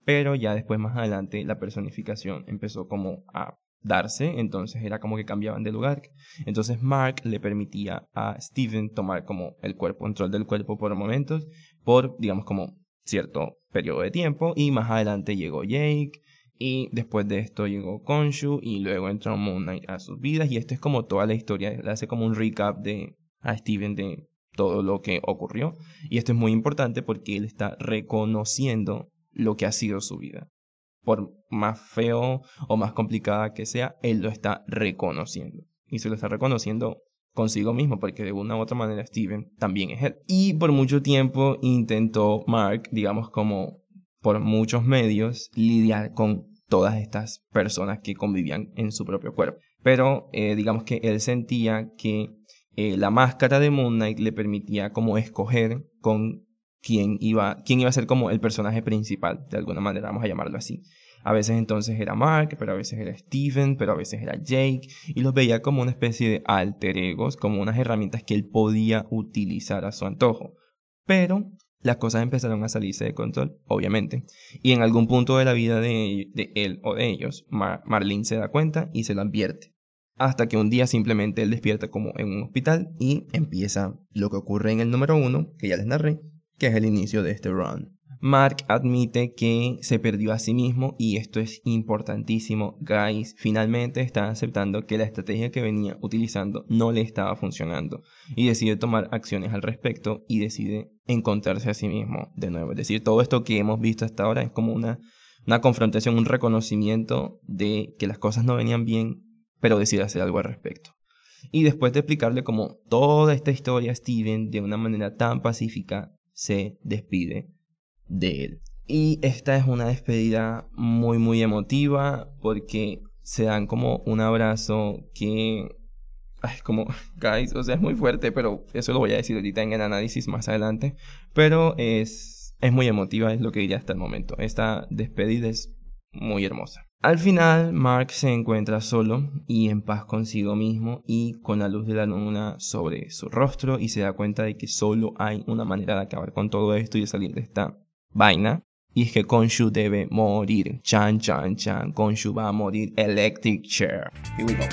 Pero ya después más adelante la personificación empezó como a darse, entonces era como que cambiaban de lugar. Entonces Mark le permitía a Steven tomar como el cuerpo, control del cuerpo por momentos, por digamos como cierto periodo de tiempo, y más adelante llegó Jake, y después de esto llegó Konshu, y luego entró Moon Knight a sus vidas, y esto es como toda la historia, le hace como un recap de a Steven de todo lo que ocurrió, y esto es muy importante porque él está reconociendo lo que ha sido su vida por más feo o más complicada que sea, él lo está reconociendo. Y se lo está reconociendo consigo mismo, porque de una u otra manera Steven también es él. Y por mucho tiempo intentó Mark, digamos como por muchos medios, lidiar con todas estas personas que convivían en su propio cuerpo. Pero eh, digamos que él sentía que eh, la máscara de Moon Knight le permitía como escoger con quién iba, quién iba a ser como el personaje principal, de alguna manera, vamos a llamarlo así. A veces entonces era Mark, pero a veces era Steven, pero a veces era Jake, y los veía como una especie de alter egos, como unas herramientas que él podía utilizar a su antojo. Pero las cosas empezaron a salirse de control, obviamente, y en algún punto de la vida de, él o de ellos, Marlene se da cuenta y se lo advierte. Hasta que un día simplemente él despierta como en un hospital y empieza lo que ocurre en el número uno, que ya les narré, que es el inicio de este run. Mark admite que se perdió a sí mismo y esto es importantísimo. Guys, finalmente está aceptando que la estrategia que venía utilizando no le estaba funcionando y decide tomar acciones al respecto y decide encontrarse a sí mismo de nuevo. Es decir, todo esto que hemos visto hasta ahora es como una, confrontación, un reconocimiento de que las cosas no venían bien, pero decide hacer algo al respecto. Y después de explicarle como toda esta historia Steven de una manera tan pacífica, se despide de él. Y esta es una despedida muy muy emotiva porque se dan como un abrazo que es como, guys, o sea, es muy fuerte, pero eso lo voy a decir ahorita en el análisis más adelante. Pero es, es muy emotiva, es lo que diría hasta el momento. Esta despedida es muy hermosa. Al final, Mark se encuentra solo y en paz consigo mismo y con la luz de la luna sobre su rostro y se da cuenta de que solo hay una manera de acabar con todo esto y de salir de esta vaina. Y es que Konshu debe morir. Chan, chan, chan. Konshu va a morir. Electric Chair. Here we go.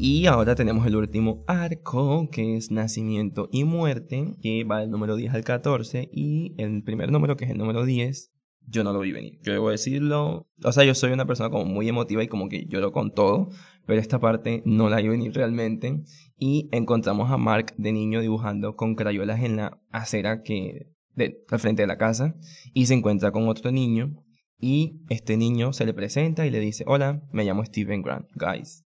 Y ahora tenemos el último arco, que es Nacimiento y Muerte, que va del número 10 al 14. Y el primer número, que es el número 10, yo no lo vi venir. Yo debo decirlo. O sea, yo soy una persona como muy emotiva y como que lloro con todo. Pero esta parte no la vi venir realmente. Y encontramos a Mark de niño dibujando con crayolas en la acera que de, al frente de la casa. Y se encuentra con otro niño. Y este niño se le presenta y le dice: Hola, me llamo Steven Grant. Guys,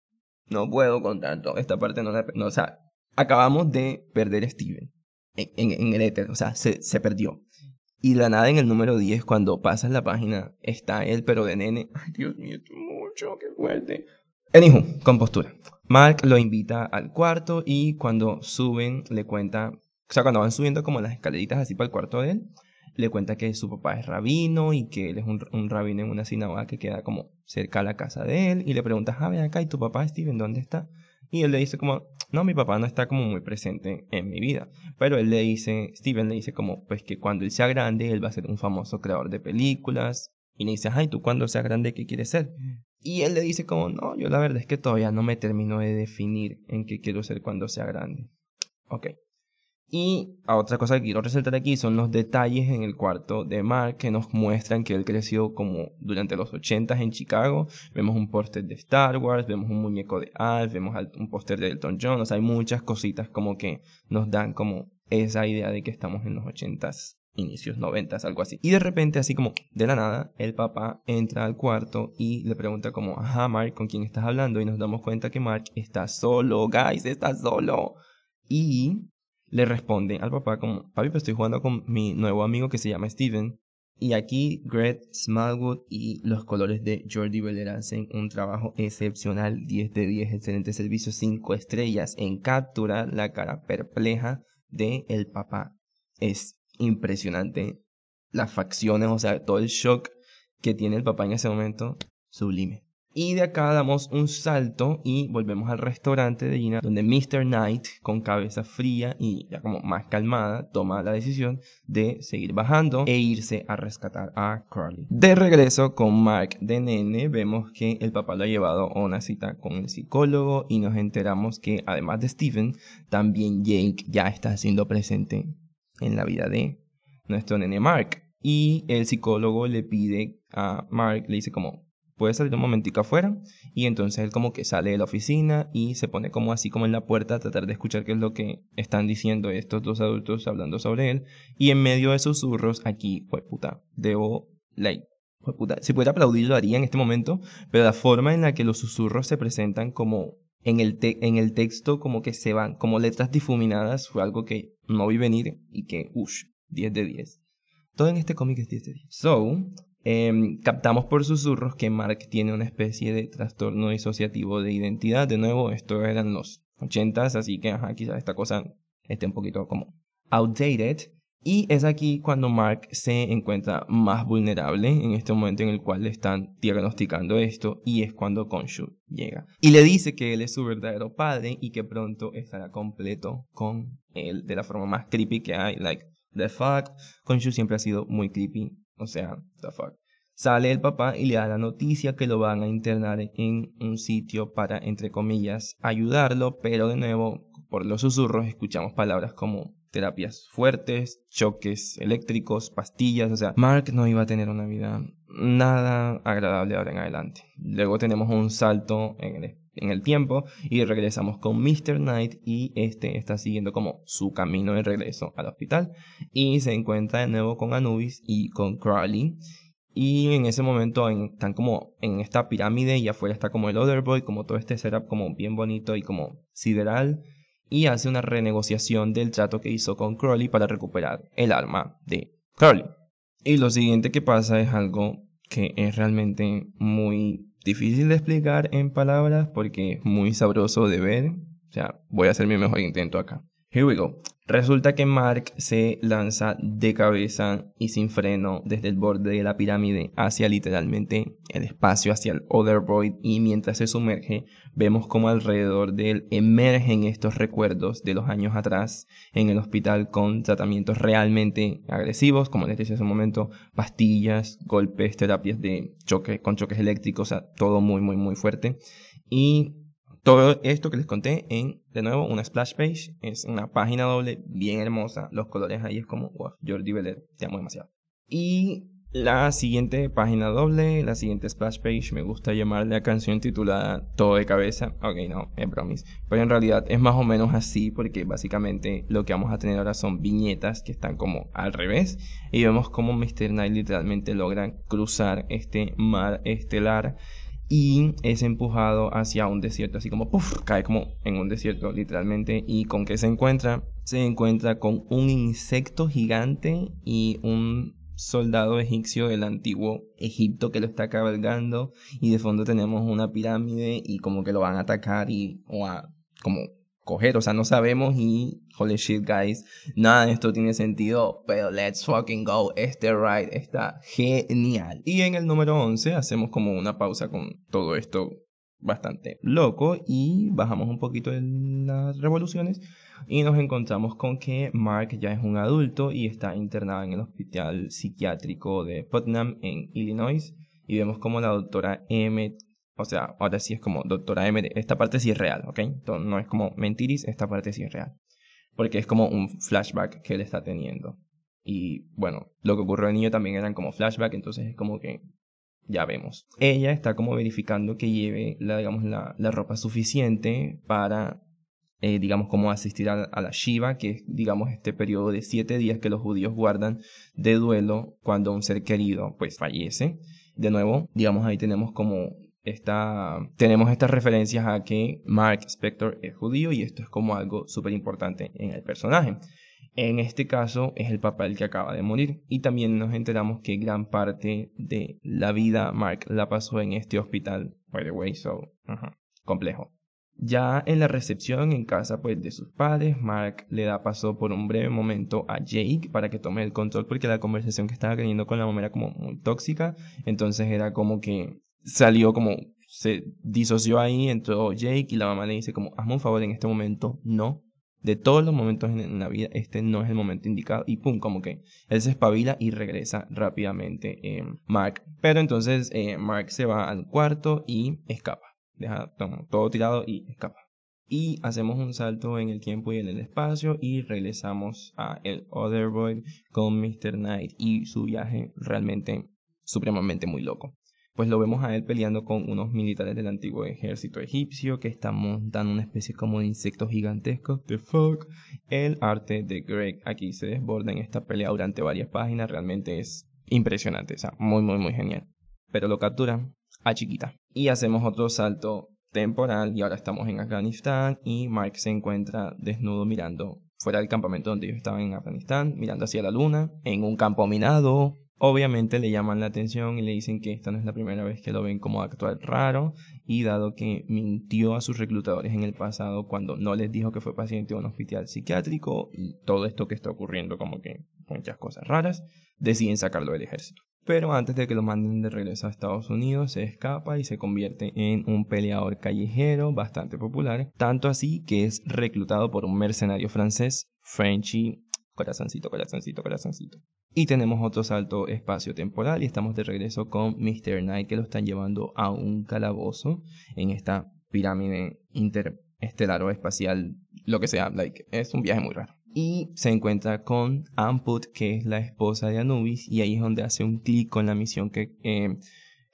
no puedo con tanto. Esta parte no la. No, o sea, acabamos de perder a Steven en, el éter. O sea, se, se perdió. Y la nada en el número 10, cuando pasas la página, está él, pero de nene. Ay, Dios mío, mucho, qué fuerte. Anywho, con postura. Mark lo invita al cuarto y cuando suben, le cuenta. O sea, cuando van subiendo como las escaleritas así para el cuarto de él, le cuenta que su papá es rabino y que él es un, rabino en una sinagoga que queda como cerca a la casa de él. Y le pregunta, ah, ven acá, ¿y tu papá, Steven, dónde está? Y él le dice como, no, mi papá no está como muy presente en mi vida. Pero él le dice, Steven le dice como, pues que cuando él sea grande, él va a ser un famoso creador de películas. Y le dice, ay, ¿tú cuando seas grande qué quieres ser? Y él le dice como, no, yo la verdad es que todavía no me termino de definir en qué quiero ser cuando sea grande. Ok. Y otra cosa que quiero resaltar aquí son los detalles en el cuarto de Mark que nos muestran que él creció como durante los 80 en Chicago. Vemos un póster de Star Wars, vemos un muñeco de Alf, vemos un póster de Elton John. O sea, hay muchas cositas como que nos dan como esa idea de que estamos en los 80s, inicios 90 algo así. Y de repente, así como de la nada, el papá entra al cuarto y le pregunta como, ajá, Mark, ¿con quién estás hablando? Y nos damos cuenta que Mark está solo, guys, está solo. Y le responde al papá como, papi, pues estoy jugando con mi nuevo amigo que se llama Steven. Y aquí Greg Smallwood y los colores de Jordi Beller hacen un trabajo excepcional, 10 de 10, excelente servicio, 5 estrellas en capturar la cara perpleja de el papá. Es impresionante las facciones, o sea, todo el shock que tiene el papá en ese momento, sublime. Y de acá damos un salto y volvemos al restaurante de Gina, donde Mr. Knight, con cabeza fría y ya como más calmada, toma la decisión de seguir bajando e irse a rescatar a Carly. De regreso con Mark de nene, vemos que el papá lo ha llevado a una cita con el psicólogo y nos enteramos que además de Steven, también Jake ya está siendo presente en la vida de nuestro nene Mark. Y el psicólogo le pide a Mark, le dice como, puede salir un momentico afuera y entonces él como que sale de la oficina y se pone como así como en la puerta a tratar de escuchar qué es lo que están diciendo estos dos adultos hablando sobre él y en medio de susurros aquí, pues puta, debo, like, pues puta, si pudiera aplaudir lo haría en este momento, pero la forma en la que los susurros se presentan como en el, en el texto como que se van, como letras difuminadas, fue algo que no vi venir y que, uff, 10 de 10. Todo en este cómic es 10 de 10. So, Em, captamos por susurros que Mark tiene una especie de trastorno disociativo de identidad. De nuevo, esto eran los 80s, así que ajá, quizás esta cosa esté un poquito como outdated. Y es aquí cuando Mark se encuentra más vulnerable en este momento en el cual le están diagnosticando esto y es cuando Konshu llega. Y le dice que él es su verdadero padre y que pronto estará completo con él de la forma más creepy que hay. Like, the fuck. Konshu siempre ha sido muy creepy o sea, the fuck. Sale el papá y le da la noticia que lo van a internar en un sitio para, entre comillas, ayudarlo, pero de nuevo, por los susurros, escuchamos palabras como terapias fuertes, choques eléctricos, pastillas, o sea, Mark no iba a tener una vida nada agradable ahora en adelante. Luego tenemos un salto en el en el tiempo y regresamos con Mr. Knight y este está siguiendo como su camino de regreso al hospital y se encuentra de nuevo con Anubis y con Crowley y en ese momento están como en esta pirámide y afuera está como el Other Boy, como todo este setup como bien bonito y como sideral y hace una renegociación del trato que hizo con Crowley para recuperar el arma de Crowley. Y lo siguiente que pasa es algo que es realmente muy difícil de explicar en palabras porque es muy sabroso de ver. O sea, voy a hacer mi mejor intento acá. Here we go. Resulta que Mark se lanza de cabeza y sin freno desde el borde de la pirámide hacia literalmente el espacio, hacia el Other Void y mientras se sumerge vemos como alrededor de él emergen estos recuerdos de los años atrás en el hospital con tratamientos realmente agresivos, como les decía hace un momento, pastillas, golpes, terapias de choque con choques eléctricos, o todo muy muy muy fuerte. Y todo esto que les conté en, de nuevo, una splash page. Es una página doble bien hermosa. Los colores ahí es como, wow, Jordi te amo demasiado. Y la siguiente página doble, la siguiente splash page, me gusta llamarle a canción titulada Todo de cabeza. Ok, no, es bromis. Pero en realidad es más o menos así porque básicamente lo que vamos a tener ahora son viñetas que están como al revés. Y vemos como Mr. Knight literalmente logra cruzar este mar estelar y es empujado hacia un desierto, así como cae como en un desierto literalmente. ¿Y con qué se encuentra? Se encuentra con un insecto gigante y un soldado egipcio del antiguo Egipto que lo está cabalgando y de fondo tenemos una pirámide y como que lo van a atacar y o a como coger, o sea, no sabemos y holy shit guys, nada de esto tiene sentido, pero let's fucking go, este ride está genial. Y en el número 11 hacemos como una pausa con todo esto bastante loco y bajamos un poquito en las revoluciones y nos encontramos con que Mark ya es un adulto y está internado en el hospital psiquiátrico de Putnam en Illinois y vemos como la doctora Emmett o sea, ahora sí es como doctora M. Esta parte sí es real, ¿ok? Entonces, no es como mentiris, esta parte sí es real. Porque es como un flashback que él está teniendo. Y bueno, lo que ocurrió al niño también eran como flashback, entonces es como que ya vemos. Ella está como verificando que lleve la, digamos, la, la ropa suficiente para eh, digamos, como asistir a, la Shiva, que es, digamos, este periodo de siete días que los judíos guardan de duelo cuando un ser querido, pues, fallece. De nuevo, digamos, ahí tenemos como tenemos estas referencias a que Mark Spector es judío y esto es como algo súper importante en el personaje. En este caso es el papá el que acaba de morir y también nos enteramos que gran parte de la vida Mark la pasó en este hospital, by the way, so, complejo. Ya en la recepción en casa pues de sus padres, Mark le da paso por un breve momento a Jake para que tome el control porque la conversación que estaba teniendo con la mamá era como muy tóxica, entonces era como que salió como se disoció ahí, entró Jake y la mamá le dice como hazme un favor en este momento, no, de todos los momentos en la vida, este no es el momento indicado. Y pum, como que él se espabila y regresa rápidamente eh, Mark. Pero entonces eh, Mark se va al cuarto y escapa. Deja todo tirado y escapa. Y hacemos un salto en el tiempo y en el espacio y regresamos a el Other con Mr. Knight y su viaje realmente supremamente muy loco pues lo vemos a él peleando con unos militares del antiguo ejército egipcio que están montando una especie como de insectos gigantescos. The fuck. El arte de Greg aquí se desborda en esta pelea durante varias páginas. Realmente es impresionante. O sea, muy, muy, muy genial. Pero lo capturan a chiquita. Y hacemos otro salto temporal y ahora estamos en Afganistán y Mark se encuentra desnudo mirando fuera del campamento donde ellos estaban en Afganistán, mirando hacia la luna, en un campo minado, Obviamente le llaman la atención y le dicen que esta no es la primera vez que lo ven como actuar raro y dado que mintió a sus reclutadores en el pasado cuando no les dijo que fue paciente de un hospital psiquiátrico y todo esto que está ocurriendo como que muchas cosas raras, deciden sacarlo del ejército. Pero antes de que lo manden de regreso a Estados Unidos, se escapa y se convierte en un peleador callejero bastante popular, tanto así que es reclutado por un mercenario francés, Frenchy, corazoncito, corazoncito, corazoncito. Y tenemos otro salto espacio-temporal y estamos de regreso con Mr. Knight que lo están llevando a un calabozo en esta pirámide interestelar o espacial, lo que sea, like, es un viaje muy raro. Y se encuentra con Amput, que es la esposa de Anubis, y ahí es donde hace un clic con la misión que eh,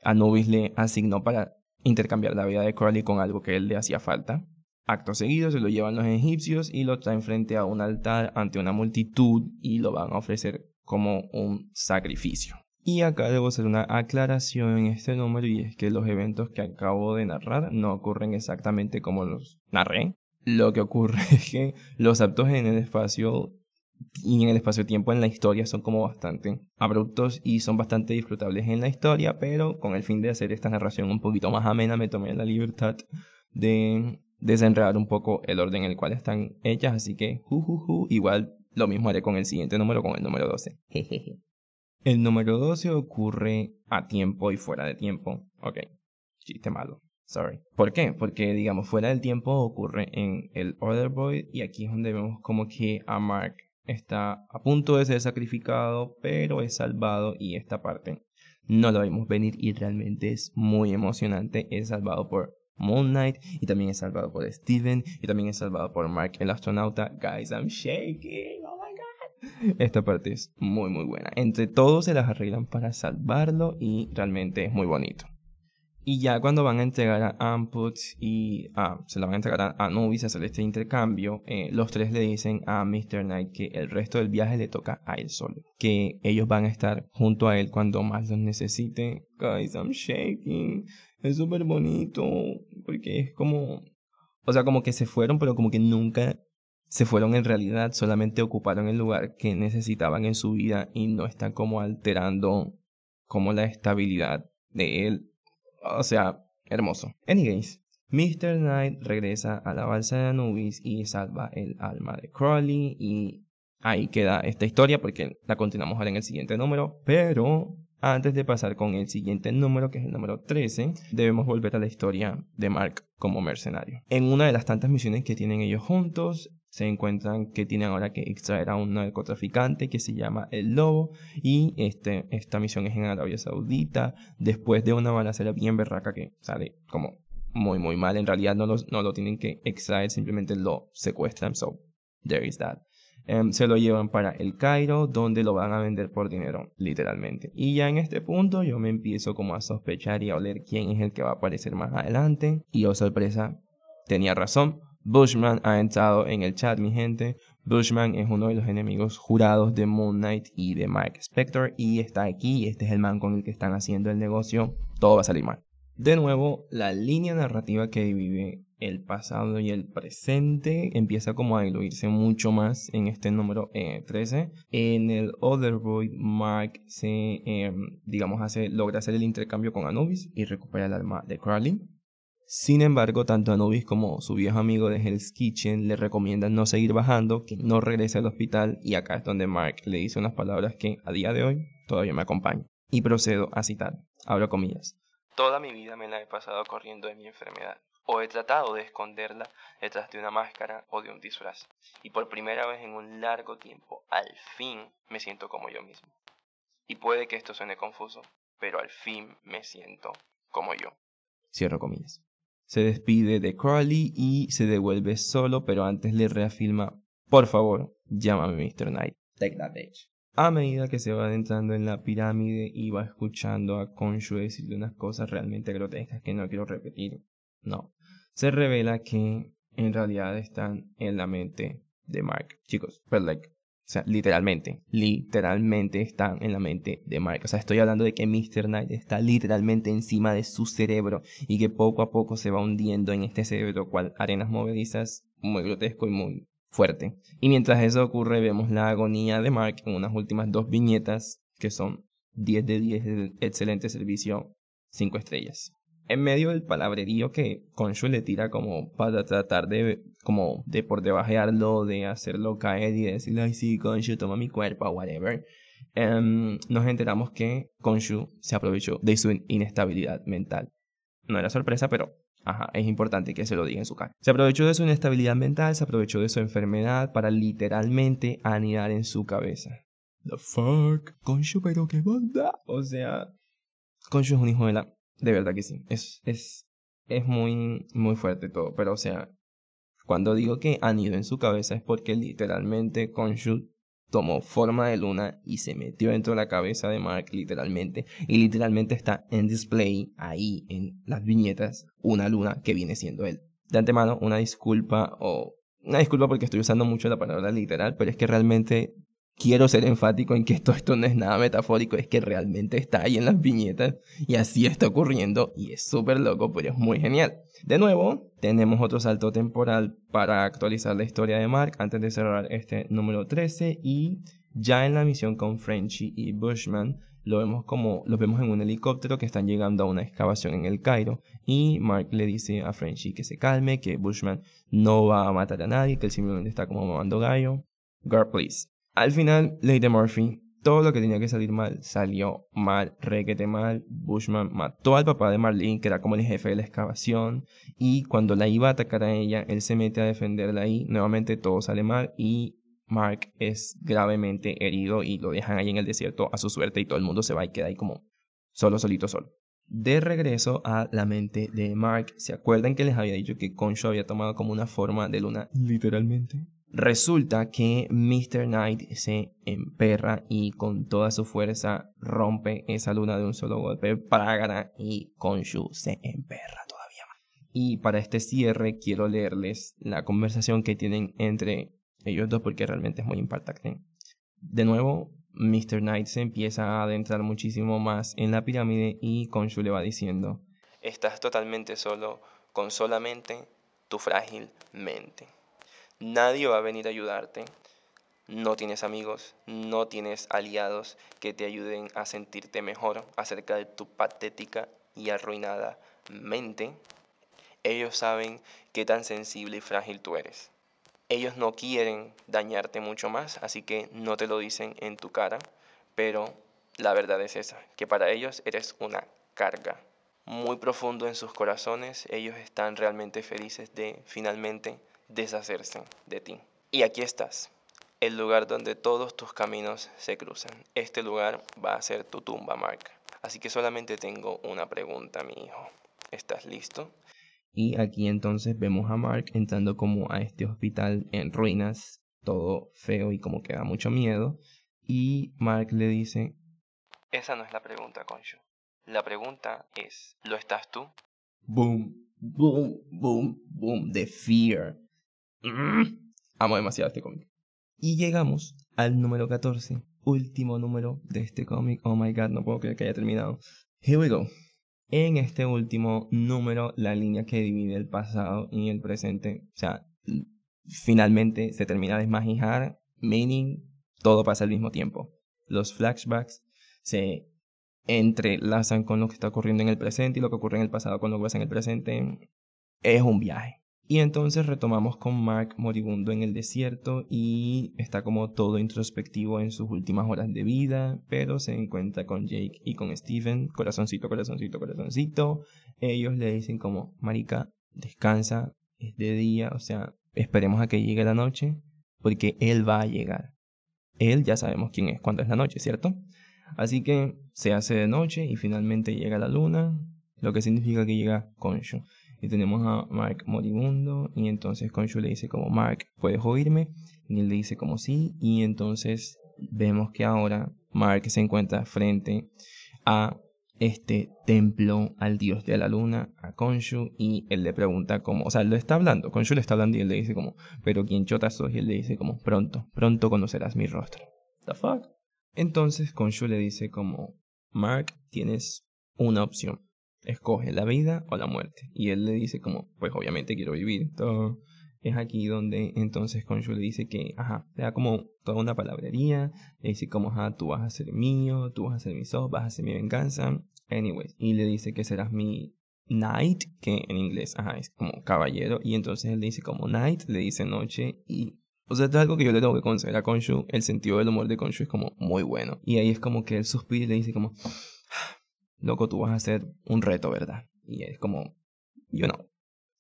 Anubis le asignó para intercambiar la vida de Crowley con algo que él le hacía falta. Acto seguido se lo llevan los egipcios y lo traen frente a un altar ante una multitud y lo van a ofrecer como un sacrificio. Y acá debo hacer una aclaración en este número y es que los eventos que acabo de narrar no ocurren exactamente como los narré. Lo que ocurre es que los actos en el espacio y en el espacio-tiempo en la historia son como bastante abruptos y son bastante disfrutables en la historia, pero con el fin de hacer esta narración un poquito más amena me tomé la libertad de desenredar un poco el orden en el cual están hechas, así que ju, igual lo mismo haré con el siguiente número, con el número 12. el número 12 ocurre a tiempo y fuera de tiempo. Ok, chiste malo. Sorry. ¿Por qué? Porque, digamos, fuera del tiempo ocurre en el Order Void y aquí es donde vemos como que a Mark está a punto de ser sacrificado, pero es salvado y esta parte no lo vimos venir y realmente es muy emocionante. Es salvado por Moon Knight y también es salvado por Steven y también es salvado por Mark el astronauta. Guys, I'm shaking. Oh my god. Esta parte es muy muy buena. Entre todos se las arreglan para salvarlo y realmente es muy bonito. Y ya cuando van a entregar a Amput y ah, se la van a entregar a Anubis a hacer este intercambio, eh, los tres le dicen a Mr. Knight que el resto del viaje le toca a él solo. Que ellos van a estar junto a él cuando más los necesite. Guys, I'm shaking. Es súper bonito. Porque es como. O sea, como que se fueron, pero como que nunca se fueron en realidad. Solamente ocuparon el lugar que necesitaban en su vida y no están como alterando como la estabilidad de él o sea, hermoso. Anyways, Mr. Knight regresa a la balsa de Anubis y salva el alma de Crowley y ahí queda esta historia porque la continuamos ahora en el siguiente número, pero antes de pasar con el siguiente número, que es el número 13, debemos volver a la historia de Mark como mercenario. En una de las tantas misiones que tienen ellos juntos, se encuentran que tienen ahora que extraer a un narcotraficante que se llama El Lobo y este, esta misión es en Arabia Saudita. Después de una balacera bien berraca que sale como muy muy mal en realidad no, no lo tienen que extraer simplemente lo secuestran. So there is that em, se lo llevan para el Cairo donde lo van a vender por dinero literalmente y ya en este punto yo me empiezo como a sospechar y a oler quién es el que va a aparecer más adelante y oh sorpresa tenía razón Bushman ha entrado en el chat, mi gente. Bushman es uno de los enemigos jurados de Moon Knight y de Mark Spector y está aquí. Este es el man con el que están haciendo el negocio. Todo va a salir mal. De nuevo, la línea narrativa que divide el pasado y el presente empieza como a diluirse mucho más en este número 13. Eh, en el Otherworld, Mark se, em, digamos, hace, logra hacer el intercambio con Anubis y recupera el alma de Crowley. Sin embargo, tanto Anubis como su viejo amigo de Hell's Kitchen le recomiendan no seguir bajando, que no regrese al hospital y acá es donde Mark le dice unas palabras que a día de hoy todavía me acompañan. Y procedo a citar, abro comillas. Toda mi vida me la he pasado corriendo de mi enfermedad, o he tratado de esconderla detrás de una máscara o de un disfraz. Y por primera vez en un largo tiempo, al fin me siento como yo mismo. Y puede que esto suene confuso, pero al fin me siento como yo. Cierro comillas se despide de Crowley y se devuelve solo, pero antes le reafirma, por favor, llámame Mr. Knight. Take that bitch. A medida que se va adentrando en la pirámide y va escuchando a Konshu decirle unas cosas realmente grotescas que no quiero repetir, no, se revela que en realidad están en la mente de Mark. Chicos, but like, o sea, literalmente, literalmente están en la mente de Mark. O sea, estoy hablando de que Mr. Knight está literalmente encima de su cerebro y que poco a poco se va hundiendo en este cerebro, cual arenas movedizas, muy grotesco y muy fuerte. Y mientras eso ocurre, vemos la agonía de Mark en unas últimas dos viñetas que son 10 de 10 de excelente servicio, 5 estrellas en medio del palabrerío que Konshu le tira como para tratar de como de por debajearlo, de hacerlo caer y decirle, ay sí, Konshu, toma mi cuerpo, whatever. Em, nos enteramos que Konshu se aprovechó de su inestabilidad mental. No era sorpresa, pero ajá, es importante que se lo diga en su cara. Se aprovechó de su inestabilidad mental, se aprovechó de su enfermedad para literalmente anidar en su cabeza. The fuck, Konshu, pero qué banda. O sea, Konshu es un hijo de la de verdad que sí. Es, es, es muy, muy fuerte todo. Pero, o sea, cuando digo que han ido en su cabeza es porque literalmente Khonshu tomó forma de luna y se metió dentro de la cabeza de Mark, literalmente. Y literalmente está en display ahí en las viñetas una luna que viene siendo él. De antemano, una disculpa o. Una disculpa porque estoy usando mucho la palabra literal, pero es que realmente quiero ser enfático en que esto, esto no es nada metafórico, es que realmente está ahí en las viñetas y así está ocurriendo y es súper loco, pero es muy genial. De nuevo, tenemos otro salto temporal para actualizar la historia de Mark antes de cerrar este número 13 y ya en la misión con Frenchy y Bushman lo vemos como los vemos en un helicóptero que están llegando a una excavación en el Cairo y Mark le dice a Frenchy que se calme, que Bushman no va a matar a nadie, que él simplemente está como mamando gallo. Girl, please. Al final, Lady Murphy, todo lo que tenía que salir mal, salió mal, requete mal. Bushman mató al papá de Marlene, que era como el jefe de la excavación, y cuando la iba a atacar a ella, él se mete a defenderla y nuevamente todo sale mal y Mark es gravemente herido y lo dejan ahí en el desierto a su suerte y todo el mundo se va y queda ahí como solo, solito, solo. De regreso a la mente de Mark, ¿se acuerdan que les había dicho que Concho había tomado como una forma de luna literalmente? Resulta que Mr. Knight se emperra y con toda su fuerza rompe esa luna de un solo golpe para y Konshu se emperra todavía más. Y para este cierre quiero leerles la conversación que tienen entre ellos dos porque realmente es muy impactante. De nuevo, Mr. Knight se empieza a adentrar muchísimo más en la pirámide y Konshu le va diciendo, estás totalmente solo con solamente tu frágil mente. Nadie va a venir a ayudarte. No tienes amigos, no tienes aliados que te ayuden a sentirte mejor acerca de tu patética y arruinada mente. Ellos saben qué tan sensible y frágil tú eres. Ellos no quieren dañarte mucho más, así que no te lo dicen en tu cara, pero la verdad es esa, que para ellos eres una carga. Muy profundo en sus corazones, ellos están realmente felices de finalmente deshacerse de ti. Y aquí estás, el lugar donde todos tus caminos se cruzan. Este lugar va a ser tu tumba, Mark. Así que solamente tengo una pregunta, mi hijo. ¿Estás listo? Y aquí entonces vemos a Mark entrando como a este hospital en ruinas, todo feo y como que da mucho miedo. Y Mark le dice, esa no es la pregunta, Concho. La pregunta es, ¿lo estás tú? Boom, boom, boom, boom, the fear amo demasiado este cómic. Y llegamos al número 14, último número de este cómic. Oh my god, no puedo creer que haya terminado. Here we go. En este último número, la línea que divide el pasado y el presente, o sea, finalmente se termina de desmajijar, meaning todo pasa al mismo tiempo. Los flashbacks se entrelazan con lo que está ocurriendo en el presente y lo que ocurre en el pasado con lo que pasa en el presente. Es un viaje. Y entonces retomamos con Mark moribundo en el desierto y está como todo introspectivo en sus últimas horas de vida, pero se encuentra con Jake y con Steven, corazoncito, corazoncito, corazoncito. Ellos le dicen como, Marica, descansa, es de día, o sea, esperemos a que llegue la noche, porque él va a llegar. Él ya sabemos quién es cuando es la noche, ¿cierto? Así que se hace de noche y finalmente llega la luna, lo que significa que llega Konshu. Y tenemos a Mark moribundo y entonces Konshu le dice como Mark, ¿puedes oírme? Y él le dice como sí y entonces vemos que ahora Mark se encuentra frente a este templo al dios de la luna, a Konshu, y él le pregunta como, o sea, lo está hablando, Konshu le está hablando y él le dice como, pero quien chota sos, y él le dice como, pronto, pronto conocerás mi rostro. Fuck? Entonces Konshu le dice como, Mark, tienes una opción escoge la vida o la muerte. Y él le dice como, pues obviamente quiero vivir. Todo es aquí donde entonces Konshu le dice que, ajá, le da como toda una palabrería, le dice como, ajá, tú vas a ser mío, tú vas a ser mi sos, vas a ser mi venganza. Anyways, y le dice que serás mi knight, que en inglés, ajá, es como caballero. Y entonces él le dice como knight, le dice noche y o sea, esto es algo que yo le tengo que conceder a Konshu. El sentido del humor de Konshu es como muy bueno. Y ahí es como que él suspira y le dice como, loco, tú vas a hacer un reto, ¿verdad? Y es como, yo no.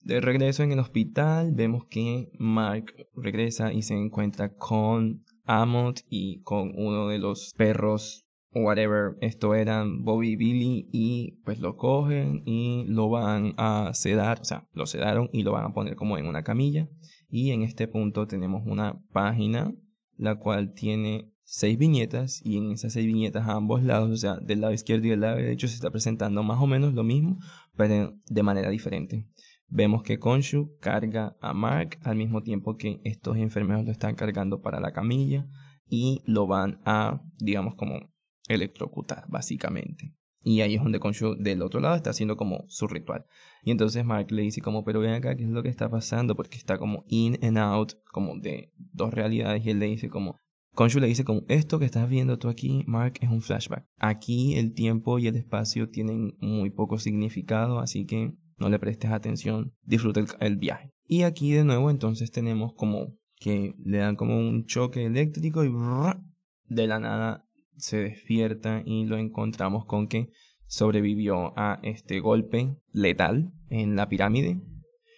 De regreso en el hospital, vemos que Mark regresa y se encuentra con Amot y con uno de los perros, whatever, esto eran Bobby Billy, y pues lo cogen y lo van a sedar, o sea, lo sedaron y lo van a poner como en una camilla. Y en este punto tenemos una página, la cual tiene seis viñetas y en esas seis viñetas a ambos lados, o sea, del lado izquierdo y del lado derecho se está presentando más o menos lo mismo, pero de manera diferente. Vemos que Konshu carga a Mark al mismo tiempo que estos enfermeros lo están cargando para la camilla y lo van a, digamos, como electrocutar, básicamente. Y ahí es donde Konshu del otro lado está haciendo como su ritual. Y entonces Mark le dice como, pero ven acá, ¿qué es lo que está pasando? Porque está como in and out, como de dos realidades. Y él le dice como, Konshu le dice como, esto que estás viendo tú aquí, Mark, es un flashback. Aquí el tiempo y el espacio tienen muy poco significado, así que no le prestes atención, disfruta el, viaje. Y aquí de nuevo entonces tenemos como que le dan como un choque eléctrico y de la nada se despierta y lo encontramos con que sobrevivió a este golpe letal en la pirámide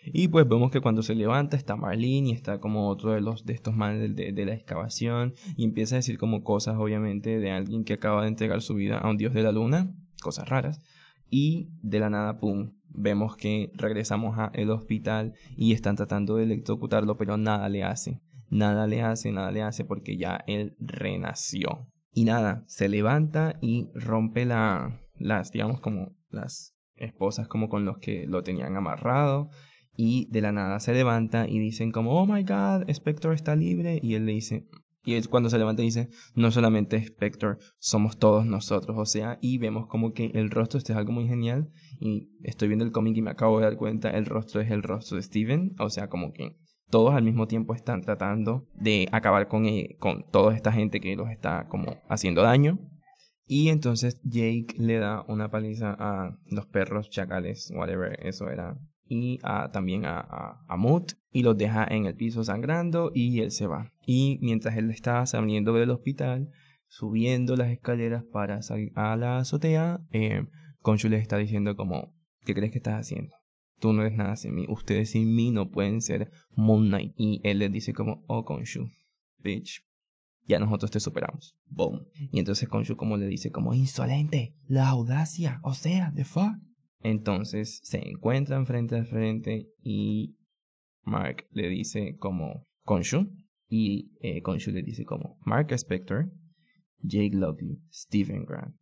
y pues vemos que cuando se levanta está Marlene y está como otro de los de estos manes de, la excavación y empieza a decir como cosas obviamente de alguien que acaba de entregar su vida a un dios de la luna, cosas raras. Y de la nada, pum, vemos que regresamos al hospital y están tratando de electrocutarlo, pero nada le hace. Nada le hace, nada le hace porque ya él renació. Y nada, se levanta y rompe la, las, digamos, como las esposas como con los que lo tenían amarrado y de la nada se levanta y dicen como, oh my god, Spectre está libre. Y él le dice, y él cuando se levanta dice, no solamente Spectre, somos todos nosotros. O sea, y vemos como que el rostro, este es algo muy genial. Y estoy viendo el cómic y me acabo de dar cuenta, el rostro es el rostro de Steven. O sea, como que todos al mismo tiempo están tratando de acabar con, eh, con toda esta gente que los está como haciendo daño. Y entonces Jake le da una paliza a los perros chacales, whatever eso era, y también a, a, y los deja en el piso sangrando y él se va. Y mientras él está saliendo del hospital, subiendo las escaleras para salir a la azotea, eh, Conchu le está diciendo como, ¿qué crees que estás haciendo? Tú no eres nada sin mí. Ustedes sin mí no pueden ser Moon Knight. Y él le dice como, oh Conchu, bitch, ya nosotros te superamos. Boom. Y entonces Conchu como le dice como, insolente, la audacia, o sea, the fuck. Entonces se encuentran frente a frente y Mark le dice como Konshu y eh, Konshu le dice como Mark Spector, Jake Lovely, Stephen Grant.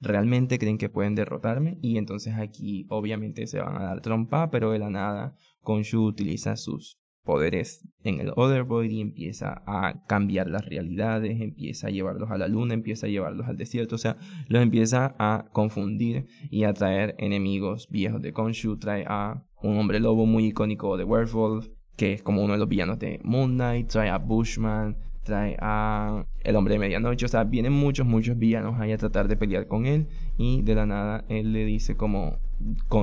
¿Realmente creen que pueden derrotarme? Y entonces aquí obviamente se van a dar trompa, pero de la nada Konshu utiliza sus poderes en el Otherworld y empieza a cambiar las realidades, empieza a llevarlos a la luna, empieza a llevarlos al desierto, o sea, los empieza a confundir y a traer enemigos viejos de Konshu, trae a un hombre lobo muy icónico de Werewolf, que es como uno de los villanos de Moon Knight, trae a Bushman, trae a el hombre de medianoche, o sea, vienen muchos, muchos villanos ahí a tratar de pelear con él y de la nada él le dice como,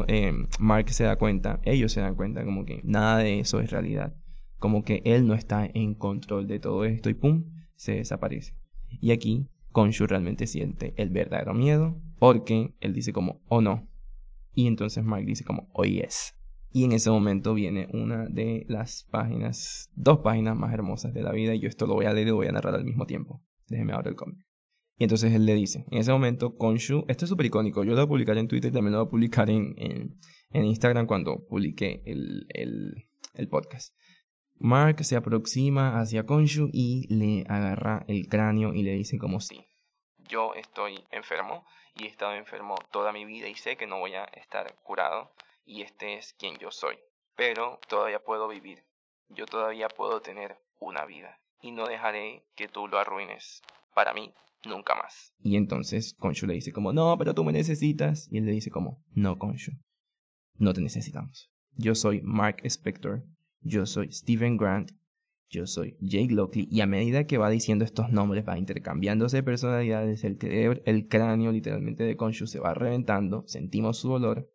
eh, Mark se da cuenta, ellos se dan cuenta como que nada de eso es realidad, como que él no está en control de todo esto y pum, se desaparece. Y aquí Konshu realmente siente el verdadero miedo porque él dice como, oh no. Y entonces Mark dice como, oh yes. Y en ese momento viene una de las páginas, dos páginas más hermosas de la vida. Y yo esto lo voy a leer y lo voy a narrar al mismo tiempo. Déjeme abrir el cómic. Y entonces él le dice, en ese momento, Konshu, esto es súper icónico, yo lo voy a publicar en Twitter y también lo voy a publicar en, en, Instagram cuando publique el, el, el, podcast. Mark se aproxima hacia Konshu y le agarra el cráneo y le dice como sí, yo estoy enfermo y he estado enfermo toda mi vida y sé que no voy a estar curado y este es quien yo soy. Pero todavía puedo vivir, yo todavía puedo tener una vida y no dejaré que tú lo arruines. Para mí, nunca más. Y entonces Konshu le dice como, no, pero tú me necesitas. Y él le dice como, no, Konshu, no te necesitamos. Yo soy Mark Spector, yo soy Stephen Grant, yo soy Jake Lockley. Y a medida que va diciendo estos nombres, va intercambiándose personalidades, el, el cráneo literalmente de Konshu se va reventando, sentimos su dolor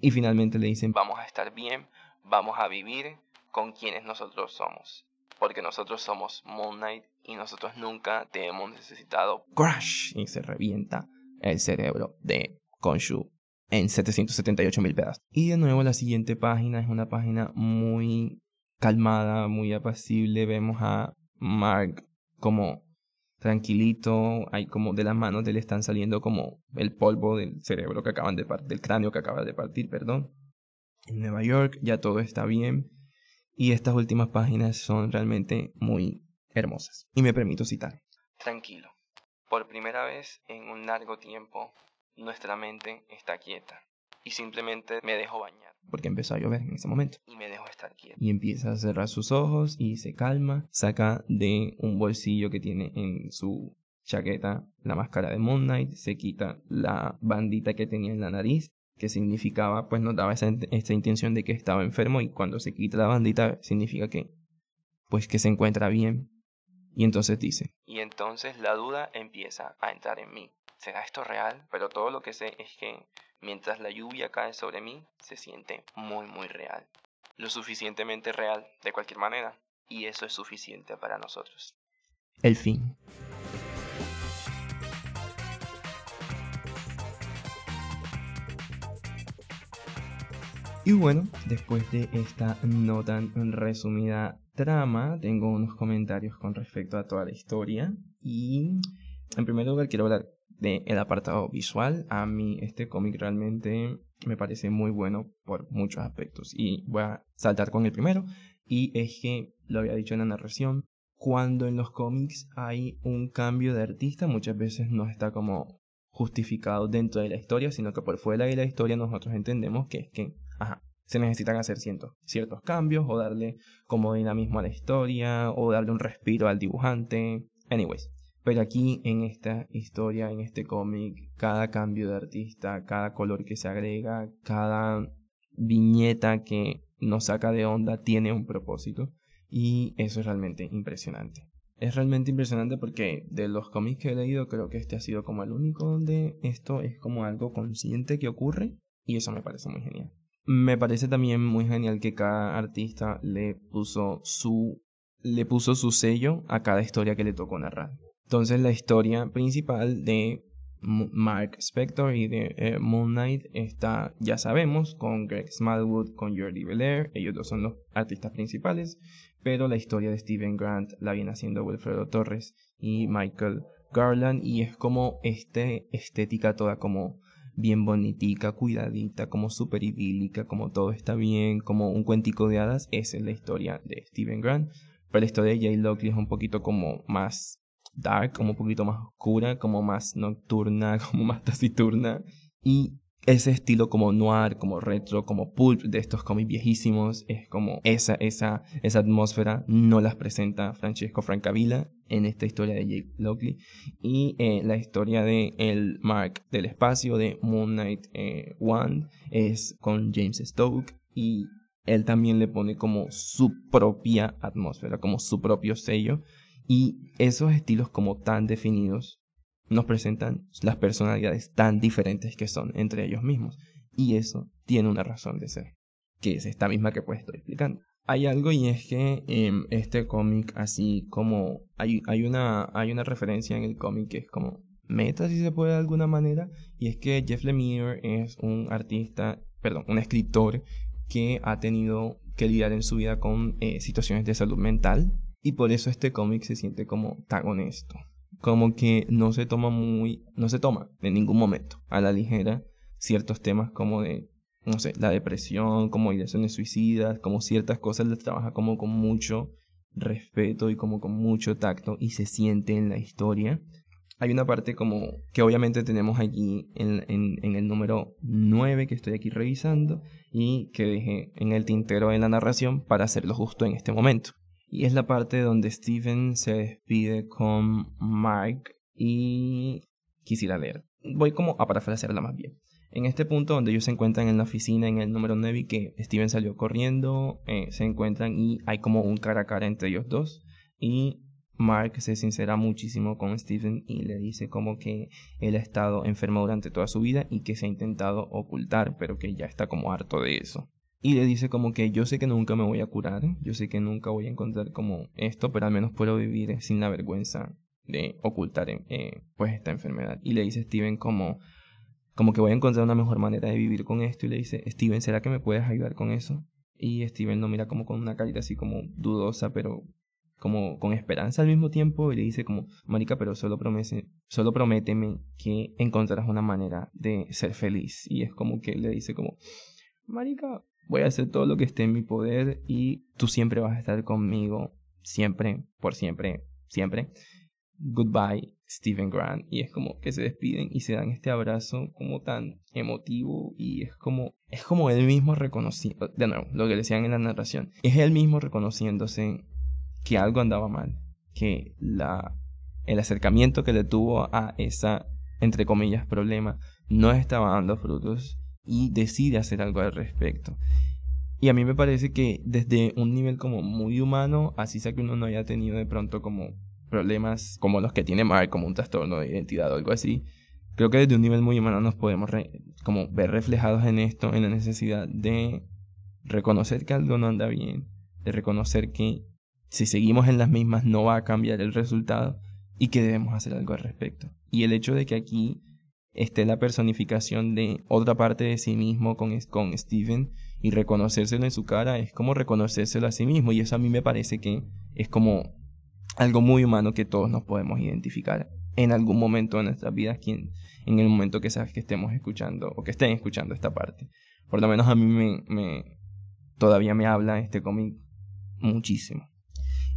y finalmente le dicen, vamos a estar bien, vamos a vivir con quienes nosotros somos. Porque nosotros somos Moon Knight y nosotros nunca te hemos necesitado. Crash. Y se revienta el cerebro de Konshu en 778 mil pedazos. Y de nuevo la siguiente página es una página muy calmada, muy apacible. Vemos a Mark como tranquilito, hay como de las manos de él están saliendo como el polvo del cerebro que acaban de partir, del cráneo que acaba de partir, perdón. En Nueva York ya todo está bien y estas últimas páginas son realmente muy hermosas. Y me permito citar. Tranquilo. Por primera vez en un largo tiempo, nuestra mente está quieta y simplemente me dejo bañar porque empezó a llover en ese momento. Y me dejó estar quieto. Y empieza a cerrar sus ojos y se calma. Saca de un bolsillo que tiene en su chaqueta la máscara de Moon Knight. Se quita la bandita que tenía en la nariz. Que significaba, pues nos daba esa, esta intención de que estaba enfermo. Y cuando se quita la bandita, significa que, pues que se encuentra bien. Y entonces dice. Y entonces la duda empieza a entrar en mí. ¿Será esto real? Pero todo lo que sé es que mientras la lluvia cae sobre mí, se siente muy muy real. Lo suficientemente real de cualquier manera. Y eso es suficiente para nosotros. El fin. Y bueno, después de esta no tan resumida trama, tengo unos comentarios con respecto a toda la historia. Y en primer lugar quiero hablar del apartado visual. A mí este cómic realmente me parece muy bueno por muchos aspectos. Y voy a saltar con el primero. Y es que, lo había dicho en la narración, cuando en los cómics hay un cambio de artista, muchas veces no está como justificado dentro de la historia, sino que por fuera de la historia nosotros entendemos que es que, se necesitan hacer ciertos cambios o darle como dinamismo a la historia o darle un respiro al dibujante. Anyways, pero aquí en esta historia, en este cómic, cada cambio de artista, cada color que se agrega, cada viñeta que nos saca de onda tiene un propósito. Y eso es realmente impresionante. Es realmente impresionante porque de los cómics que he leído creo que este ha sido como el único donde esto es como algo consciente que ocurre y eso me parece muy genial. Me parece también muy genial que cada artista le puso su le puso su sello a cada historia que le tocó narrar. Entonces la historia principal de Mark Spector y de eh, Moon Knight está, ya sabemos, con Greg Smallwood, con Jordi Belair, ellos dos son los artistas principales, pero la historia de Steven Grant la viene haciendo Wilfredo Torres y Michael Garland y es como este estética toda como bien bonitica, cuidadita, como super idílica, como todo está bien, como un cuentico de hadas, esa es la historia de Steven Grant, pero la historia de Jay Lockley es un poquito como más dark, como un poquito más oscura, como más nocturna, como más taciturna. Y ese estilo como noir, como retro, como pulp de estos cómics viejísimos, es como esa, esa, esa atmósfera no las presenta Francesco Francavilla en esta historia de Jake Lockley y eh, la historia de el Mark del espacio de Moon Knight eh, One es con James Stoke y él también le pone como su propia atmósfera, como su propio sello y esos estilos como tan definidos nos presentan las personalidades tan diferentes que son entre ellos mismos. Y eso tiene una razón de ser, que es esta misma que pues estoy explicando. Hay algo y es que en este cómic, así como hay, hay, una, hay una referencia en el cómic que es como meta, si se puede de alguna manera, y es que Jeff Lemire es un artista, perdón, un escritor que ha tenido que lidiar en su vida con eh, situaciones de salud mental, y por eso este cómic se siente como tan honesto, como que no se toma muy, no se toma en ningún momento a la ligera ciertos temas como de, no sé, la depresión, como ideaciones suicidas, como ciertas cosas las trabaja como con mucho respeto y como con mucho tacto y se siente en la historia. Hay una parte como que obviamente tenemos aquí en, en el número 9 que estoy aquí revisando y que dejé en el tintero de la narración para hacerlo justo en este momento. Y es la parte donde Steven se despide con Mark y quisiera leer. Voy como a parafrasearla más bien. En este punto donde ellos se encuentran en la oficina en el número 9 que Steven salió corriendo, eh, se encuentran y hay como un cara a cara entre ellos dos. Y Mark se sincera muchísimo con Steven y le dice como que él ha estado enfermo durante toda su vida y que se ha intentado ocultar, pero que ya está como harto de eso. Y le dice como que yo sé que nunca me voy a curar, yo sé que nunca voy a encontrar como esto, pero al menos puedo vivir sin la vergüenza de ocultar eh, pues esta enfermedad. Y le dice Steven como, como que voy a encontrar una mejor manera de vivir con esto. Y le dice, Steven, ¿será que me puedes ayudar con eso? Y Steven lo mira como con una carita así como dudosa, pero como con esperanza al mismo tiempo. Y le dice como, Marica, pero solo, promete, solo prométeme que encontrarás una manera de ser feliz. Y es como que le dice como, Marica, Voy a hacer todo lo que esté en mi poder y tú siempre vas a estar conmigo, siempre, por siempre, siempre. Goodbye, Stephen Grant. Y es como que se despiden y se dan este abrazo como tan emotivo y es como, es como él mismo reconociendo, de nuevo, lo que decían en la narración, es él mismo reconociéndose que algo andaba mal, que la, el acercamiento que le tuvo a esa, entre comillas, problema no estaba dando frutos y decide hacer algo al respecto. Y a mí me parece que desde un nivel como muy humano, así sea que uno no haya tenido de pronto como problemas como los que tiene Mark, como un trastorno de identidad o algo así, creo que desde un nivel muy humano nos podemos como ver reflejados en esto, en la necesidad de reconocer que algo no anda bien, de reconocer que si seguimos en las mismas no va a cambiar el resultado y que debemos hacer algo al respecto. Y el hecho de que aquí esté la personificación de otra parte de sí mismo con, con Steven y reconocérselo en su cara es como reconocérselo a sí mismo. Y eso a mí me parece que es como algo muy humano que todos nos podemos identificar en algún momento de nuestras vidas quien, en el momento que sabes que estemos escuchando o que estén escuchando esta parte. Por lo menos a mí me, me todavía me habla este cómic muchísimo.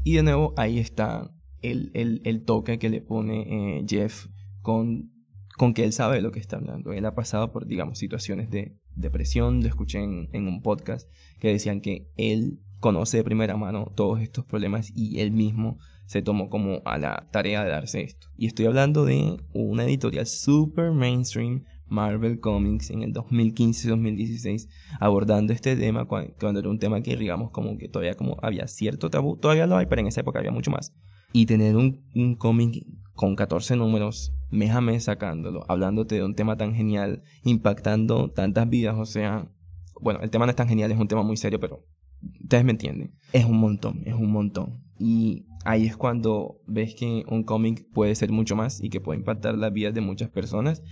Y de nuevo ahí está el, el, el toque que le pone eh, Jeff con con que él sabe de lo que está hablando. Él ha pasado por, digamos, situaciones de depresión. Lo escuché en, un podcast que decían que él conoce de primera mano todos estos problemas y él mismo se tomó como a la tarea de darse esto. Y estoy hablando de una editorial super mainstream, Marvel Comics, en el 2015-2016, abordando este tema cuando, era un tema que, digamos, como que todavía como había cierto tabú. Todavía lo hay, pero en esa época había mucho más. Y tener un, un cómic con 14 números, mes a mes sacándolo, hablándote de un tema tan genial, impactando tantas vidas, o sea, bueno, el tema no es tan genial, es un tema muy serio, pero ustedes me entienden. Es un montón, es un montón. Y ahí es cuando ves que un cómic puede ser mucho más y que puede impactar las vidas de muchas personas.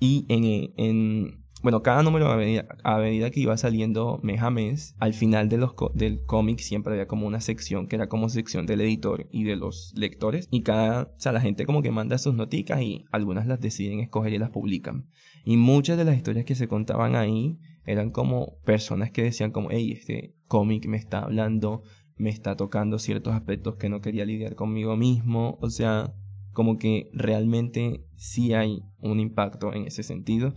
Y en, en bueno, cada número a medida, que iba saliendo mes a mes, al final de los del cómic siempre había como una sección que era como sección del editor y de los lectores. Y cada, o sea, la gente como que manda sus noticas y algunas las deciden escoger y las publican. Y muchas de las historias que se contaban ahí eran como personas que decían como, hey, este cómic me está hablando, me está tocando ciertos aspectos que no quería lidiar conmigo mismo. O sea, como que realmente sí hay un impacto en ese sentido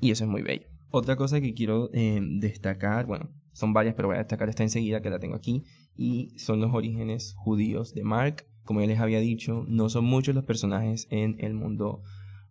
Y eso es muy bello. Otra cosa que quiero eh, destacar, bueno, son varias, pero voy a destacar esta enseguida que la tengo aquí, y son los orígenes judíos de Mark. Como ya les había dicho, no son muchos los personajes en el mundo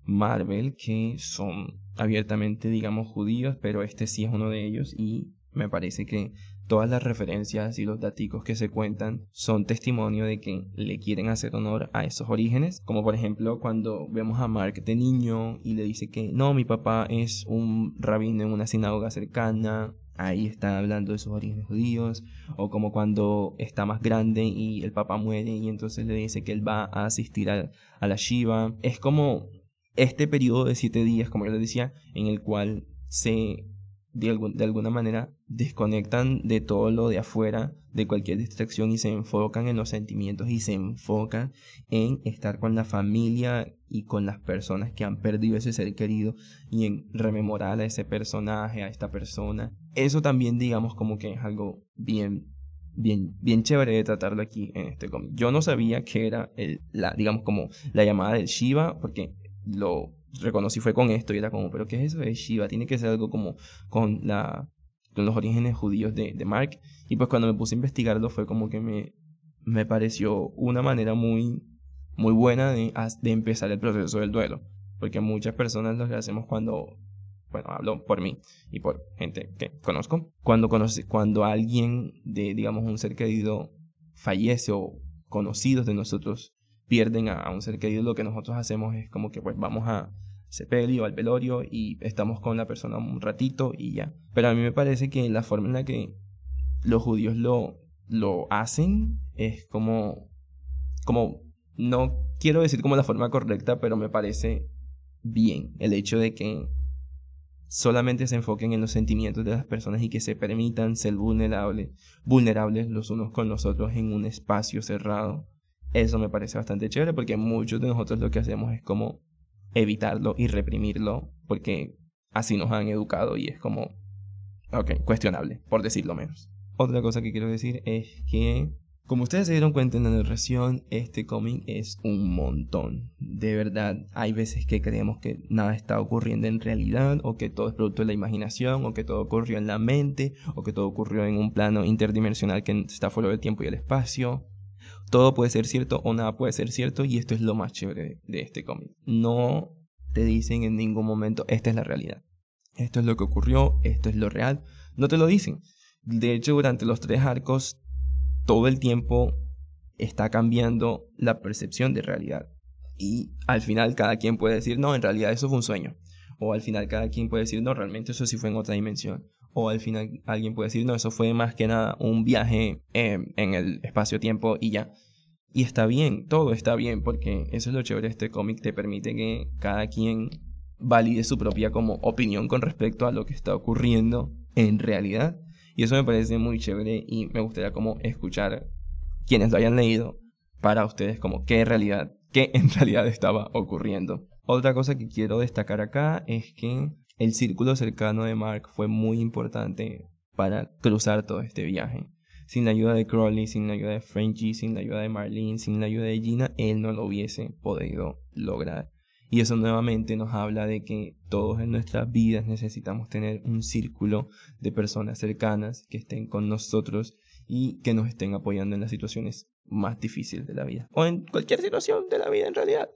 Marvel que son abiertamente, digamos, judíos, pero este sí es uno de ellos y me parece que todas las referencias y los datos que se cuentan son testimonio de que le quieren hacer honor a esos orígenes, como por ejemplo cuando vemos a Mark de niño y le dice que no, mi papá es un rabino en una sinagoga cercana, ahí está hablando de sus orígenes judíos, o como cuando está más grande y el papá muere y entonces le dice que él va a asistir a, a la Shiva, es como este periodo de siete días, como yo les decía, en el cual se de, alguna manera desconectan de todo lo de afuera, de cualquier distracción y se enfocan en los sentimientos y se enfocan en estar con la familia y con las personas que han perdido ese ser querido y en rememorar a ese personaje, a esta persona. Eso también digamos como que es algo bien bien, bien chévere de tratarlo aquí en este cómic. Yo no sabía que era el, la, digamos, como la llamada del Shiva, porque lo reconocí fue con esto y era como, pero ¿qué es eso de Shiva? Tiene que ser algo como con, la, con los orígenes judíos de, de Mark. Y pues cuando me puse a investigarlo fue como que me, me pareció una manera muy, muy buena de, de empezar el proceso del duelo. Porque muchas personas lo que hacemos cuando, bueno, hablo por mí y por gente que conozco, cuando, conoce, cuando alguien de, digamos, un ser querido fallece o conocidos de nosotros pierden a, un ser querido, lo que nosotros hacemos es como que pues vamos a sepelio, al velorio y estamos con la persona un ratito y ya. Pero a mí me parece que la forma en la que los judíos lo, lo hacen es como, como, no quiero decir como la forma correcta, pero me parece bien el hecho de que solamente se enfoquen en los sentimientos de las personas y que se permitan ser vulnerables, vulnerables los unos con los otros en un espacio cerrado eso me parece bastante chévere porque muchos de nosotros lo que hacemos es como evitarlo y reprimirlo porque así nos han educado y es como, ok, cuestionable, por decirlo menos. Otra cosa que quiero decir es que, como ustedes se dieron cuenta en la narración, este cómic es un montón. De verdad, hay veces que creemos que nada está ocurriendo en realidad, o que todo es producto de la imaginación, o que todo ocurrió en la mente, o que todo ocurrió en un plano interdimensional que está fuera del tiempo y el espacio todo puede ser cierto o nada puede ser cierto y esto es lo más chévere de, este cómic. No te dicen en ningún momento esta es la realidad. Esto es lo que ocurrió, esto es lo real. No te lo dicen. De hecho, durante los tres arcos, todo el tiempo está cambiando la percepción de realidad. Y al final cada quien puede decir, no, en realidad eso fue un sueño. O al final cada quien puede decir, no, realmente eso sí fue en otra dimensión o al final alguien puede decir, no, eso fue más que nada un viaje em, en el espacio-tiempo y ya. Y está bien, todo está bien, porque eso es lo chévere de este cómic, te permite que cada quien valide su propia como opinión con respecto a lo que está ocurriendo en realidad. Y eso me parece muy chévere y me gustaría como escuchar quienes lo hayan leído para ustedes como qué realidad, qué en realidad estaba ocurriendo. Otra cosa que quiero destacar acá es que el círculo cercano de Mark fue muy importante para cruzar todo este viaje. Sin la ayuda de Crowley, sin la ayuda de Frenchy, sin la ayuda de Marlene, sin la ayuda de Gina, él no lo hubiese podido lograr. Y eso nuevamente nos habla de que todos en nuestras vidas necesitamos tener un círculo de personas cercanas que estén con nosotros y que nos estén apoyando en las situaciones más difíciles de la vida. O en cualquier situación de la vida en realidad.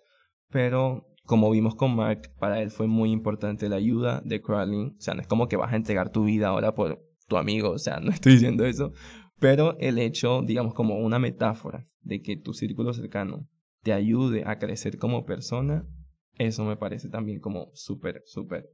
Pero como vimos con Mark, para él fue muy importante la ayuda de Crowley. O sea, no es como que vas a entregar tu vida ahora por tu amigo, o sea, no estoy diciendo eso. Pero el hecho, digamos, como una metáfora de que tu círculo cercano te ayude a crecer como persona, eso me parece también como súper, súper,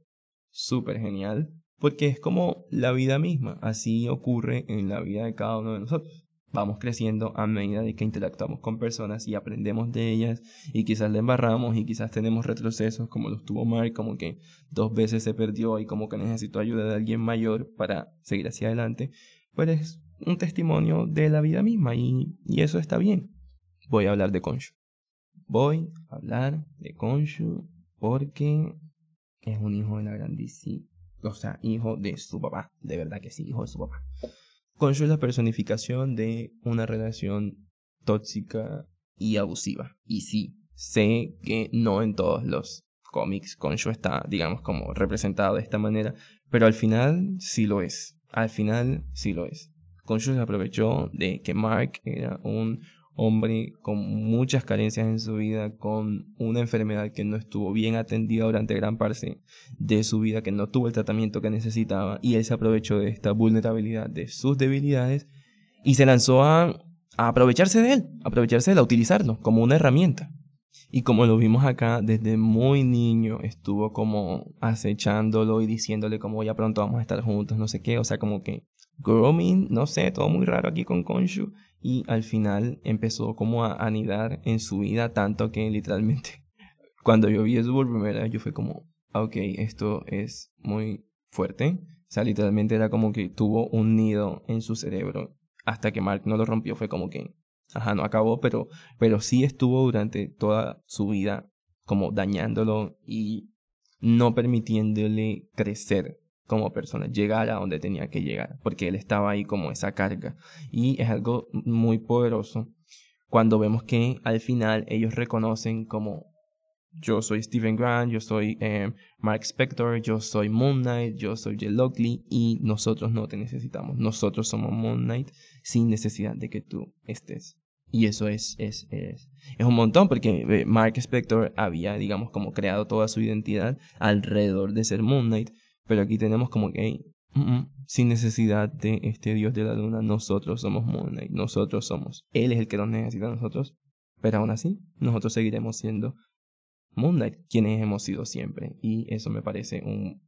súper genial. Porque es como la vida misma, así ocurre en la vida de cada uno de nosotros vamos creciendo a medida de que interactuamos con personas y aprendemos de ellas y quizás le embarramos y quizás tenemos retrocesos como los tuvo Mark, como que dos veces se perdió y como que necesitó ayuda de alguien mayor para seguir hacia adelante, pues es un testimonio de la vida misma y, y eso está bien. Voy a hablar de Konshu. Voy a hablar de Konshu porque es un hijo de la grandísima, o sea, hijo de su papá, de verdad que sí, hijo de su papá. Konshu es la personificación de una relación tóxica y abusiva. Y sí, sé que no en todos los cómics Konshu está, digamos, como representado de esta manera, pero al final sí lo es. Al final sí lo es. Konshu se aprovechó de que Mark era un hombre con muchas carencias en su vida, con una enfermedad que no estuvo bien atendida durante gran parte de su vida, que no tuvo el tratamiento que necesitaba, y él se aprovechó de esta vulnerabilidad, de sus debilidades, y se lanzó a, aprovecharse de él, aprovecharse de él, a utilizarlo como una herramienta. Y como lo vimos acá, desde muy niño estuvo como acechándolo y diciéndole como ya pronto vamos a estar juntos, no sé qué, o sea, como que grooming, no sé, todo muy raro aquí con Konshu. Y al final empezó como a anidar en su vida tanto que literalmente cuando yo vi eso por primera vez yo fue como, ok, esto es muy fuerte. O sea, literalmente era como que tuvo un nido en su cerebro hasta que Mark no lo rompió. Fue como que, ajá, no acabó, pero, pero sí estuvo durante toda su vida como dañándolo y no permitiéndole crecer como persona, llegar a donde tenía que llegar, porque él estaba ahí como esa carga. Y es algo muy poderoso cuando vemos que al final ellos reconocen como yo soy Stephen Grant, yo soy eh, Mark Spector, yo soy Moon Knight, yo soy Jay Lockley y nosotros no te necesitamos. Nosotros somos Moon Knight sin necesidad de que tú estés. Y eso es, es, es, es un montón porque eh, Mark Spector había, digamos, como creado toda su identidad alrededor de ser Moon Knight. Pero aquí tenemos como que, sin necesidad de este dios de la luna, nosotros somos Moon Knight, nosotros somos. Él es el que nos necesita a nosotros. Pero aún así, nosotros seguiremos siendo Moon Knight, quienes hemos sido siempre. Y eso me parece un...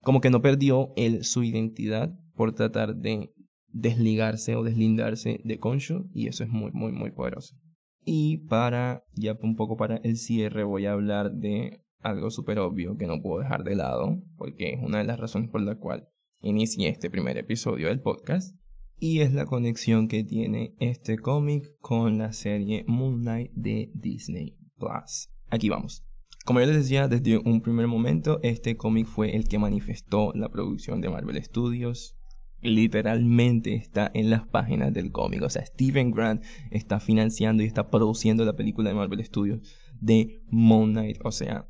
Como que no perdió él su identidad por tratar de desligarse o deslindarse de Konshu. Y eso es muy, muy, muy poderoso. Y para, ya un poco para el cierre, voy a hablar de algo súper obvio que no puedo dejar de lado, porque es una de las razones por la cual inicié este primer episodio del podcast, y es la conexión que tiene este cómic con la serie Moon Knight de Disney Plus. Aquí vamos. Como ya les decía desde un primer momento, este cómic fue el que manifestó la producción de Marvel Studios. Literalmente está en las páginas del cómic. O sea, Steven Grant está financiando y está produciendo la película de Marvel Studios de Moon Knight. O sea,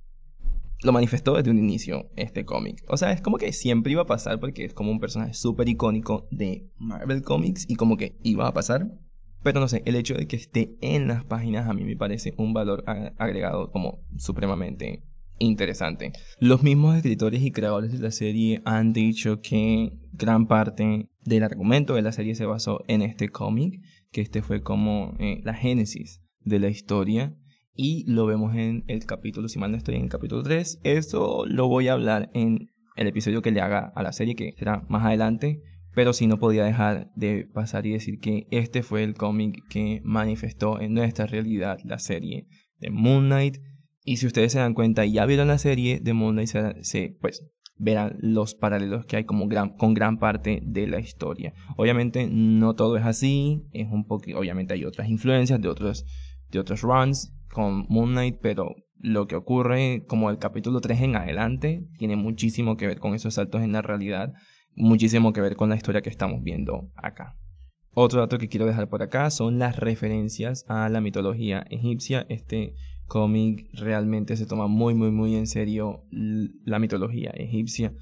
lo manifestó desde un inicio este cómic. O sea, es como que siempre iba a pasar porque es como un personaje súper icónico de Marvel Comics y como que iba a pasar. Pero no sé, el hecho de que esté en las páginas a mí me parece un valor agregado como supremamente interesante. Los mismos escritores y creadores de la serie han dicho que gran parte del argumento de la serie se basó en este cómic, que este fue como eh, la génesis de la historia y lo vemos en el capítulo, si mal no estoy, en el capítulo 3. Eso lo voy a hablar en el episodio que le haga a la serie, que será más adelante. Pero sí no podía dejar de pasar y decir que este fue el cómic que manifestó en nuestra realidad la serie de Moon Knight. Y si ustedes se dan cuenta y ya vieron la serie de Moon Knight, se, pues verán los paralelos que hay como con gran parte de la historia. Obviamente no todo es así, es un poco, obviamente hay otras influencias de otros, de otros runs, con Moon Knight, pero lo que ocurre como el capítulo 3 en adelante tiene muchísimo que ver con esos saltos en la realidad, muchísimo que ver con la historia que estamos viendo acá. Otro dato que quiero dejar por acá son las referencias a la mitología egipcia. Este cómic realmente se toma muy, muy, muy en serio la mitología egipcia.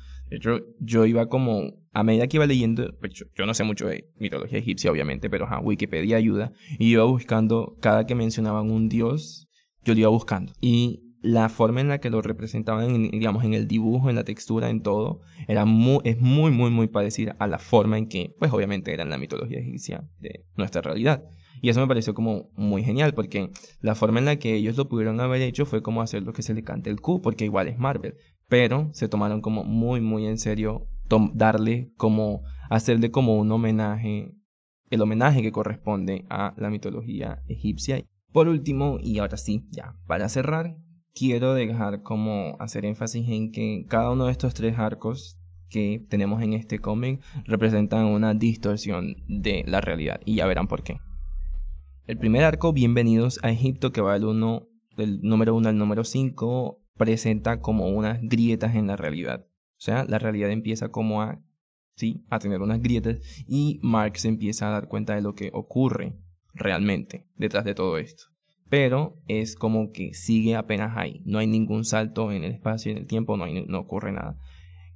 Yo iba como, a medida que iba leyendo, pues yo, no sé mucho de mitología egipcia, obviamente, pero Wikipedia ayuda, y iba buscando, cada que mencionaban un dios, yo lo iba buscando. Y la forma en la que lo representaban, digamos, en el dibujo, en la textura, en todo, era muy, es muy, muy, muy parecida a la forma en que, pues obviamente era en la mitología egipcia de nuestra realidad. Y eso me pareció como muy genial, porque la forma en la que ellos lo pudieron haber hecho fue como hacer lo que se le cante el Q, porque igual es Marvel pero se tomaron como muy, muy en serio darle como, hacerle como un homenaje, el homenaje que corresponde a la mitología egipcia. Por último, y ahora sí, ya, para cerrar, quiero dejar como hacer énfasis en que cada uno de estos tres arcos que tenemos en este cómic representan una distorsión de la realidad y ya verán por qué. El primer arco, Bienvenidos a Egipto, que va del, uno, del número 1 al número 5, presenta como unas grietas en la realidad. O sea, la realidad empieza como a, sí, a tener unas grietas y Marx empieza a dar cuenta de lo que ocurre realmente detrás de todo esto. pero es como que sigue apenas ahí. No hay ningún salto en el espacio y en el tiempo, no, no ocurre nada.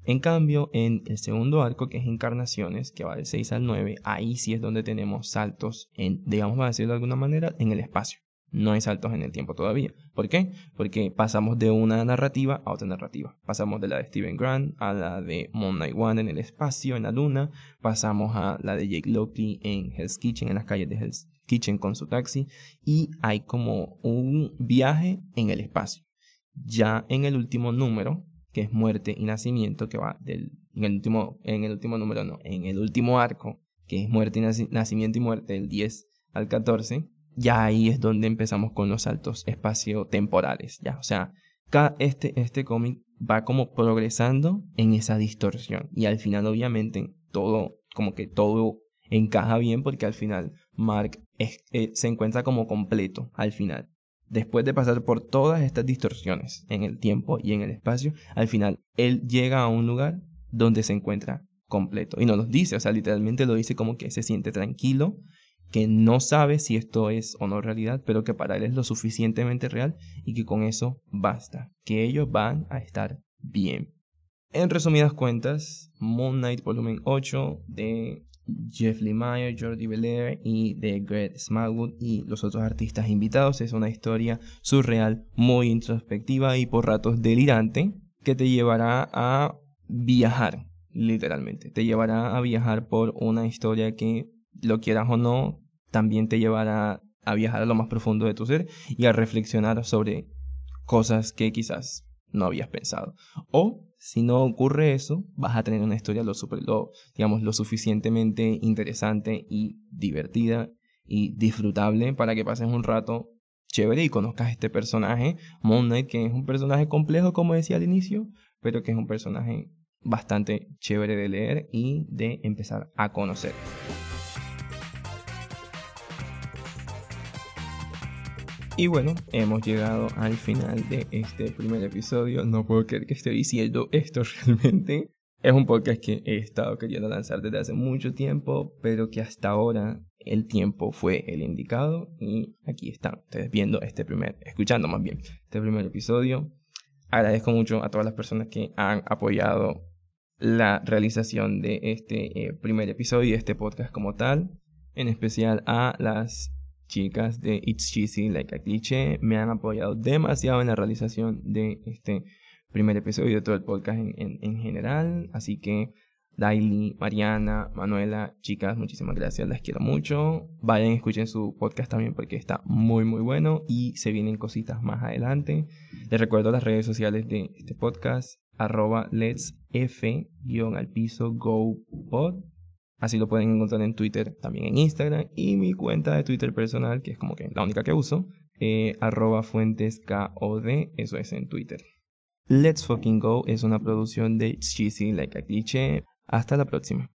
En cambio, en el segundo arco, que es Encarnaciones, que va del 6 al 9, ahí sí es donde tenemos saltos, en, digamos, a decirlo de alguna manera, en el espacio. No hay saltos en el tiempo todavía. ¿Por qué? Porque pasamos de una narrativa a otra narrativa. Pasamos de la de Steven Grant a la de Moon Knight One en el espacio, en la luna. Pasamos a la de Jake Lockley en Hell's Kitchen, en las calles de Hell's Kitchen con su taxi. Y hay como un viaje en el espacio. Ya en el último número, que es muerte y nacimiento, que va del, en el último, en el último número, no, en el último arco, que es muerte y nacimiento y muerte, del 10 al 14, ya ahí es donde empezamos con los saltos espacio-temporales, ya, o sea, este, este cómic va como progresando en esa distorsión y al final obviamente todo, como que todo encaja bien porque al final Mark eh, se encuentra como completo al final después de pasar por todas estas distorsiones en el tiempo y en el espacio, al final él llega a un lugar donde se encuentra completo. Y no lo dice, o sea, literalmente lo dice como que se siente tranquilo, que no sabe si esto es o no realidad, pero que para él es lo suficientemente real y que con eso basta, que ellos van a estar bien. En resumidas cuentas, Moon Knight volumen 8 de Jeff Lemire, Jordi Belair y de Greg Smallwood y los otros artistas invitados. Es una historia surreal, muy introspectiva y por ratos delirante que te llevará a viajar, literalmente. Te llevará a viajar por una historia que, lo quieras o no, también te llevará a viajar a lo más profundo de tu ser y a reflexionar sobre cosas que quizás no habías pensado. O si no ocurre eso, vas a tener una historia lo, super, digamos, lo suficientemente interesante y divertida y disfrutable para que pases un rato chévere y conozcas este personaje, Moon Knight, que es un personaje complejo, como decía al inicio, pero que es un personaje bastante chévere de leer y de empezar a conocer. Y bueno, hemos llegado al final de este primer episodio. No puedo creer que esté diciendo esto realmente. Es un podcast que he estado queriendo lanzar desde hace mucho tiempo, pero que hasta ahora el tiempo fue el indicado. Y aquí están ustedes viendo este primer, escuchando más bien, este primer episodio. Agradezco mucho a todas las personas que han apoyado la realización de este eh, primer episodio y este podcast como tal. En especial a las chicas de It's Cheesy Like a Cliché me han apoyado demasiado en la realización de este primer episodio de todo el podcast en, en, general. Así que Daily, Mariana, Manuela, chicas, muchísimas gracias, las quiero mucho. Vayan, escuchen su podcast también porque está muy muy bueno y se vienen cositas más adelante. Les recuerdo las redes sociales de este podcast, arroba let's f al piso go pod Así lo pueden encontrar en Twitter, también en Instagram y mi cuenta de Twitter personal, que es como que la única que uso, eh, arroba fuentes KOD, eso es en Twitter. Let's Fucking Go es una producción de Cheesy Like a Cliché. Hasta la próxima.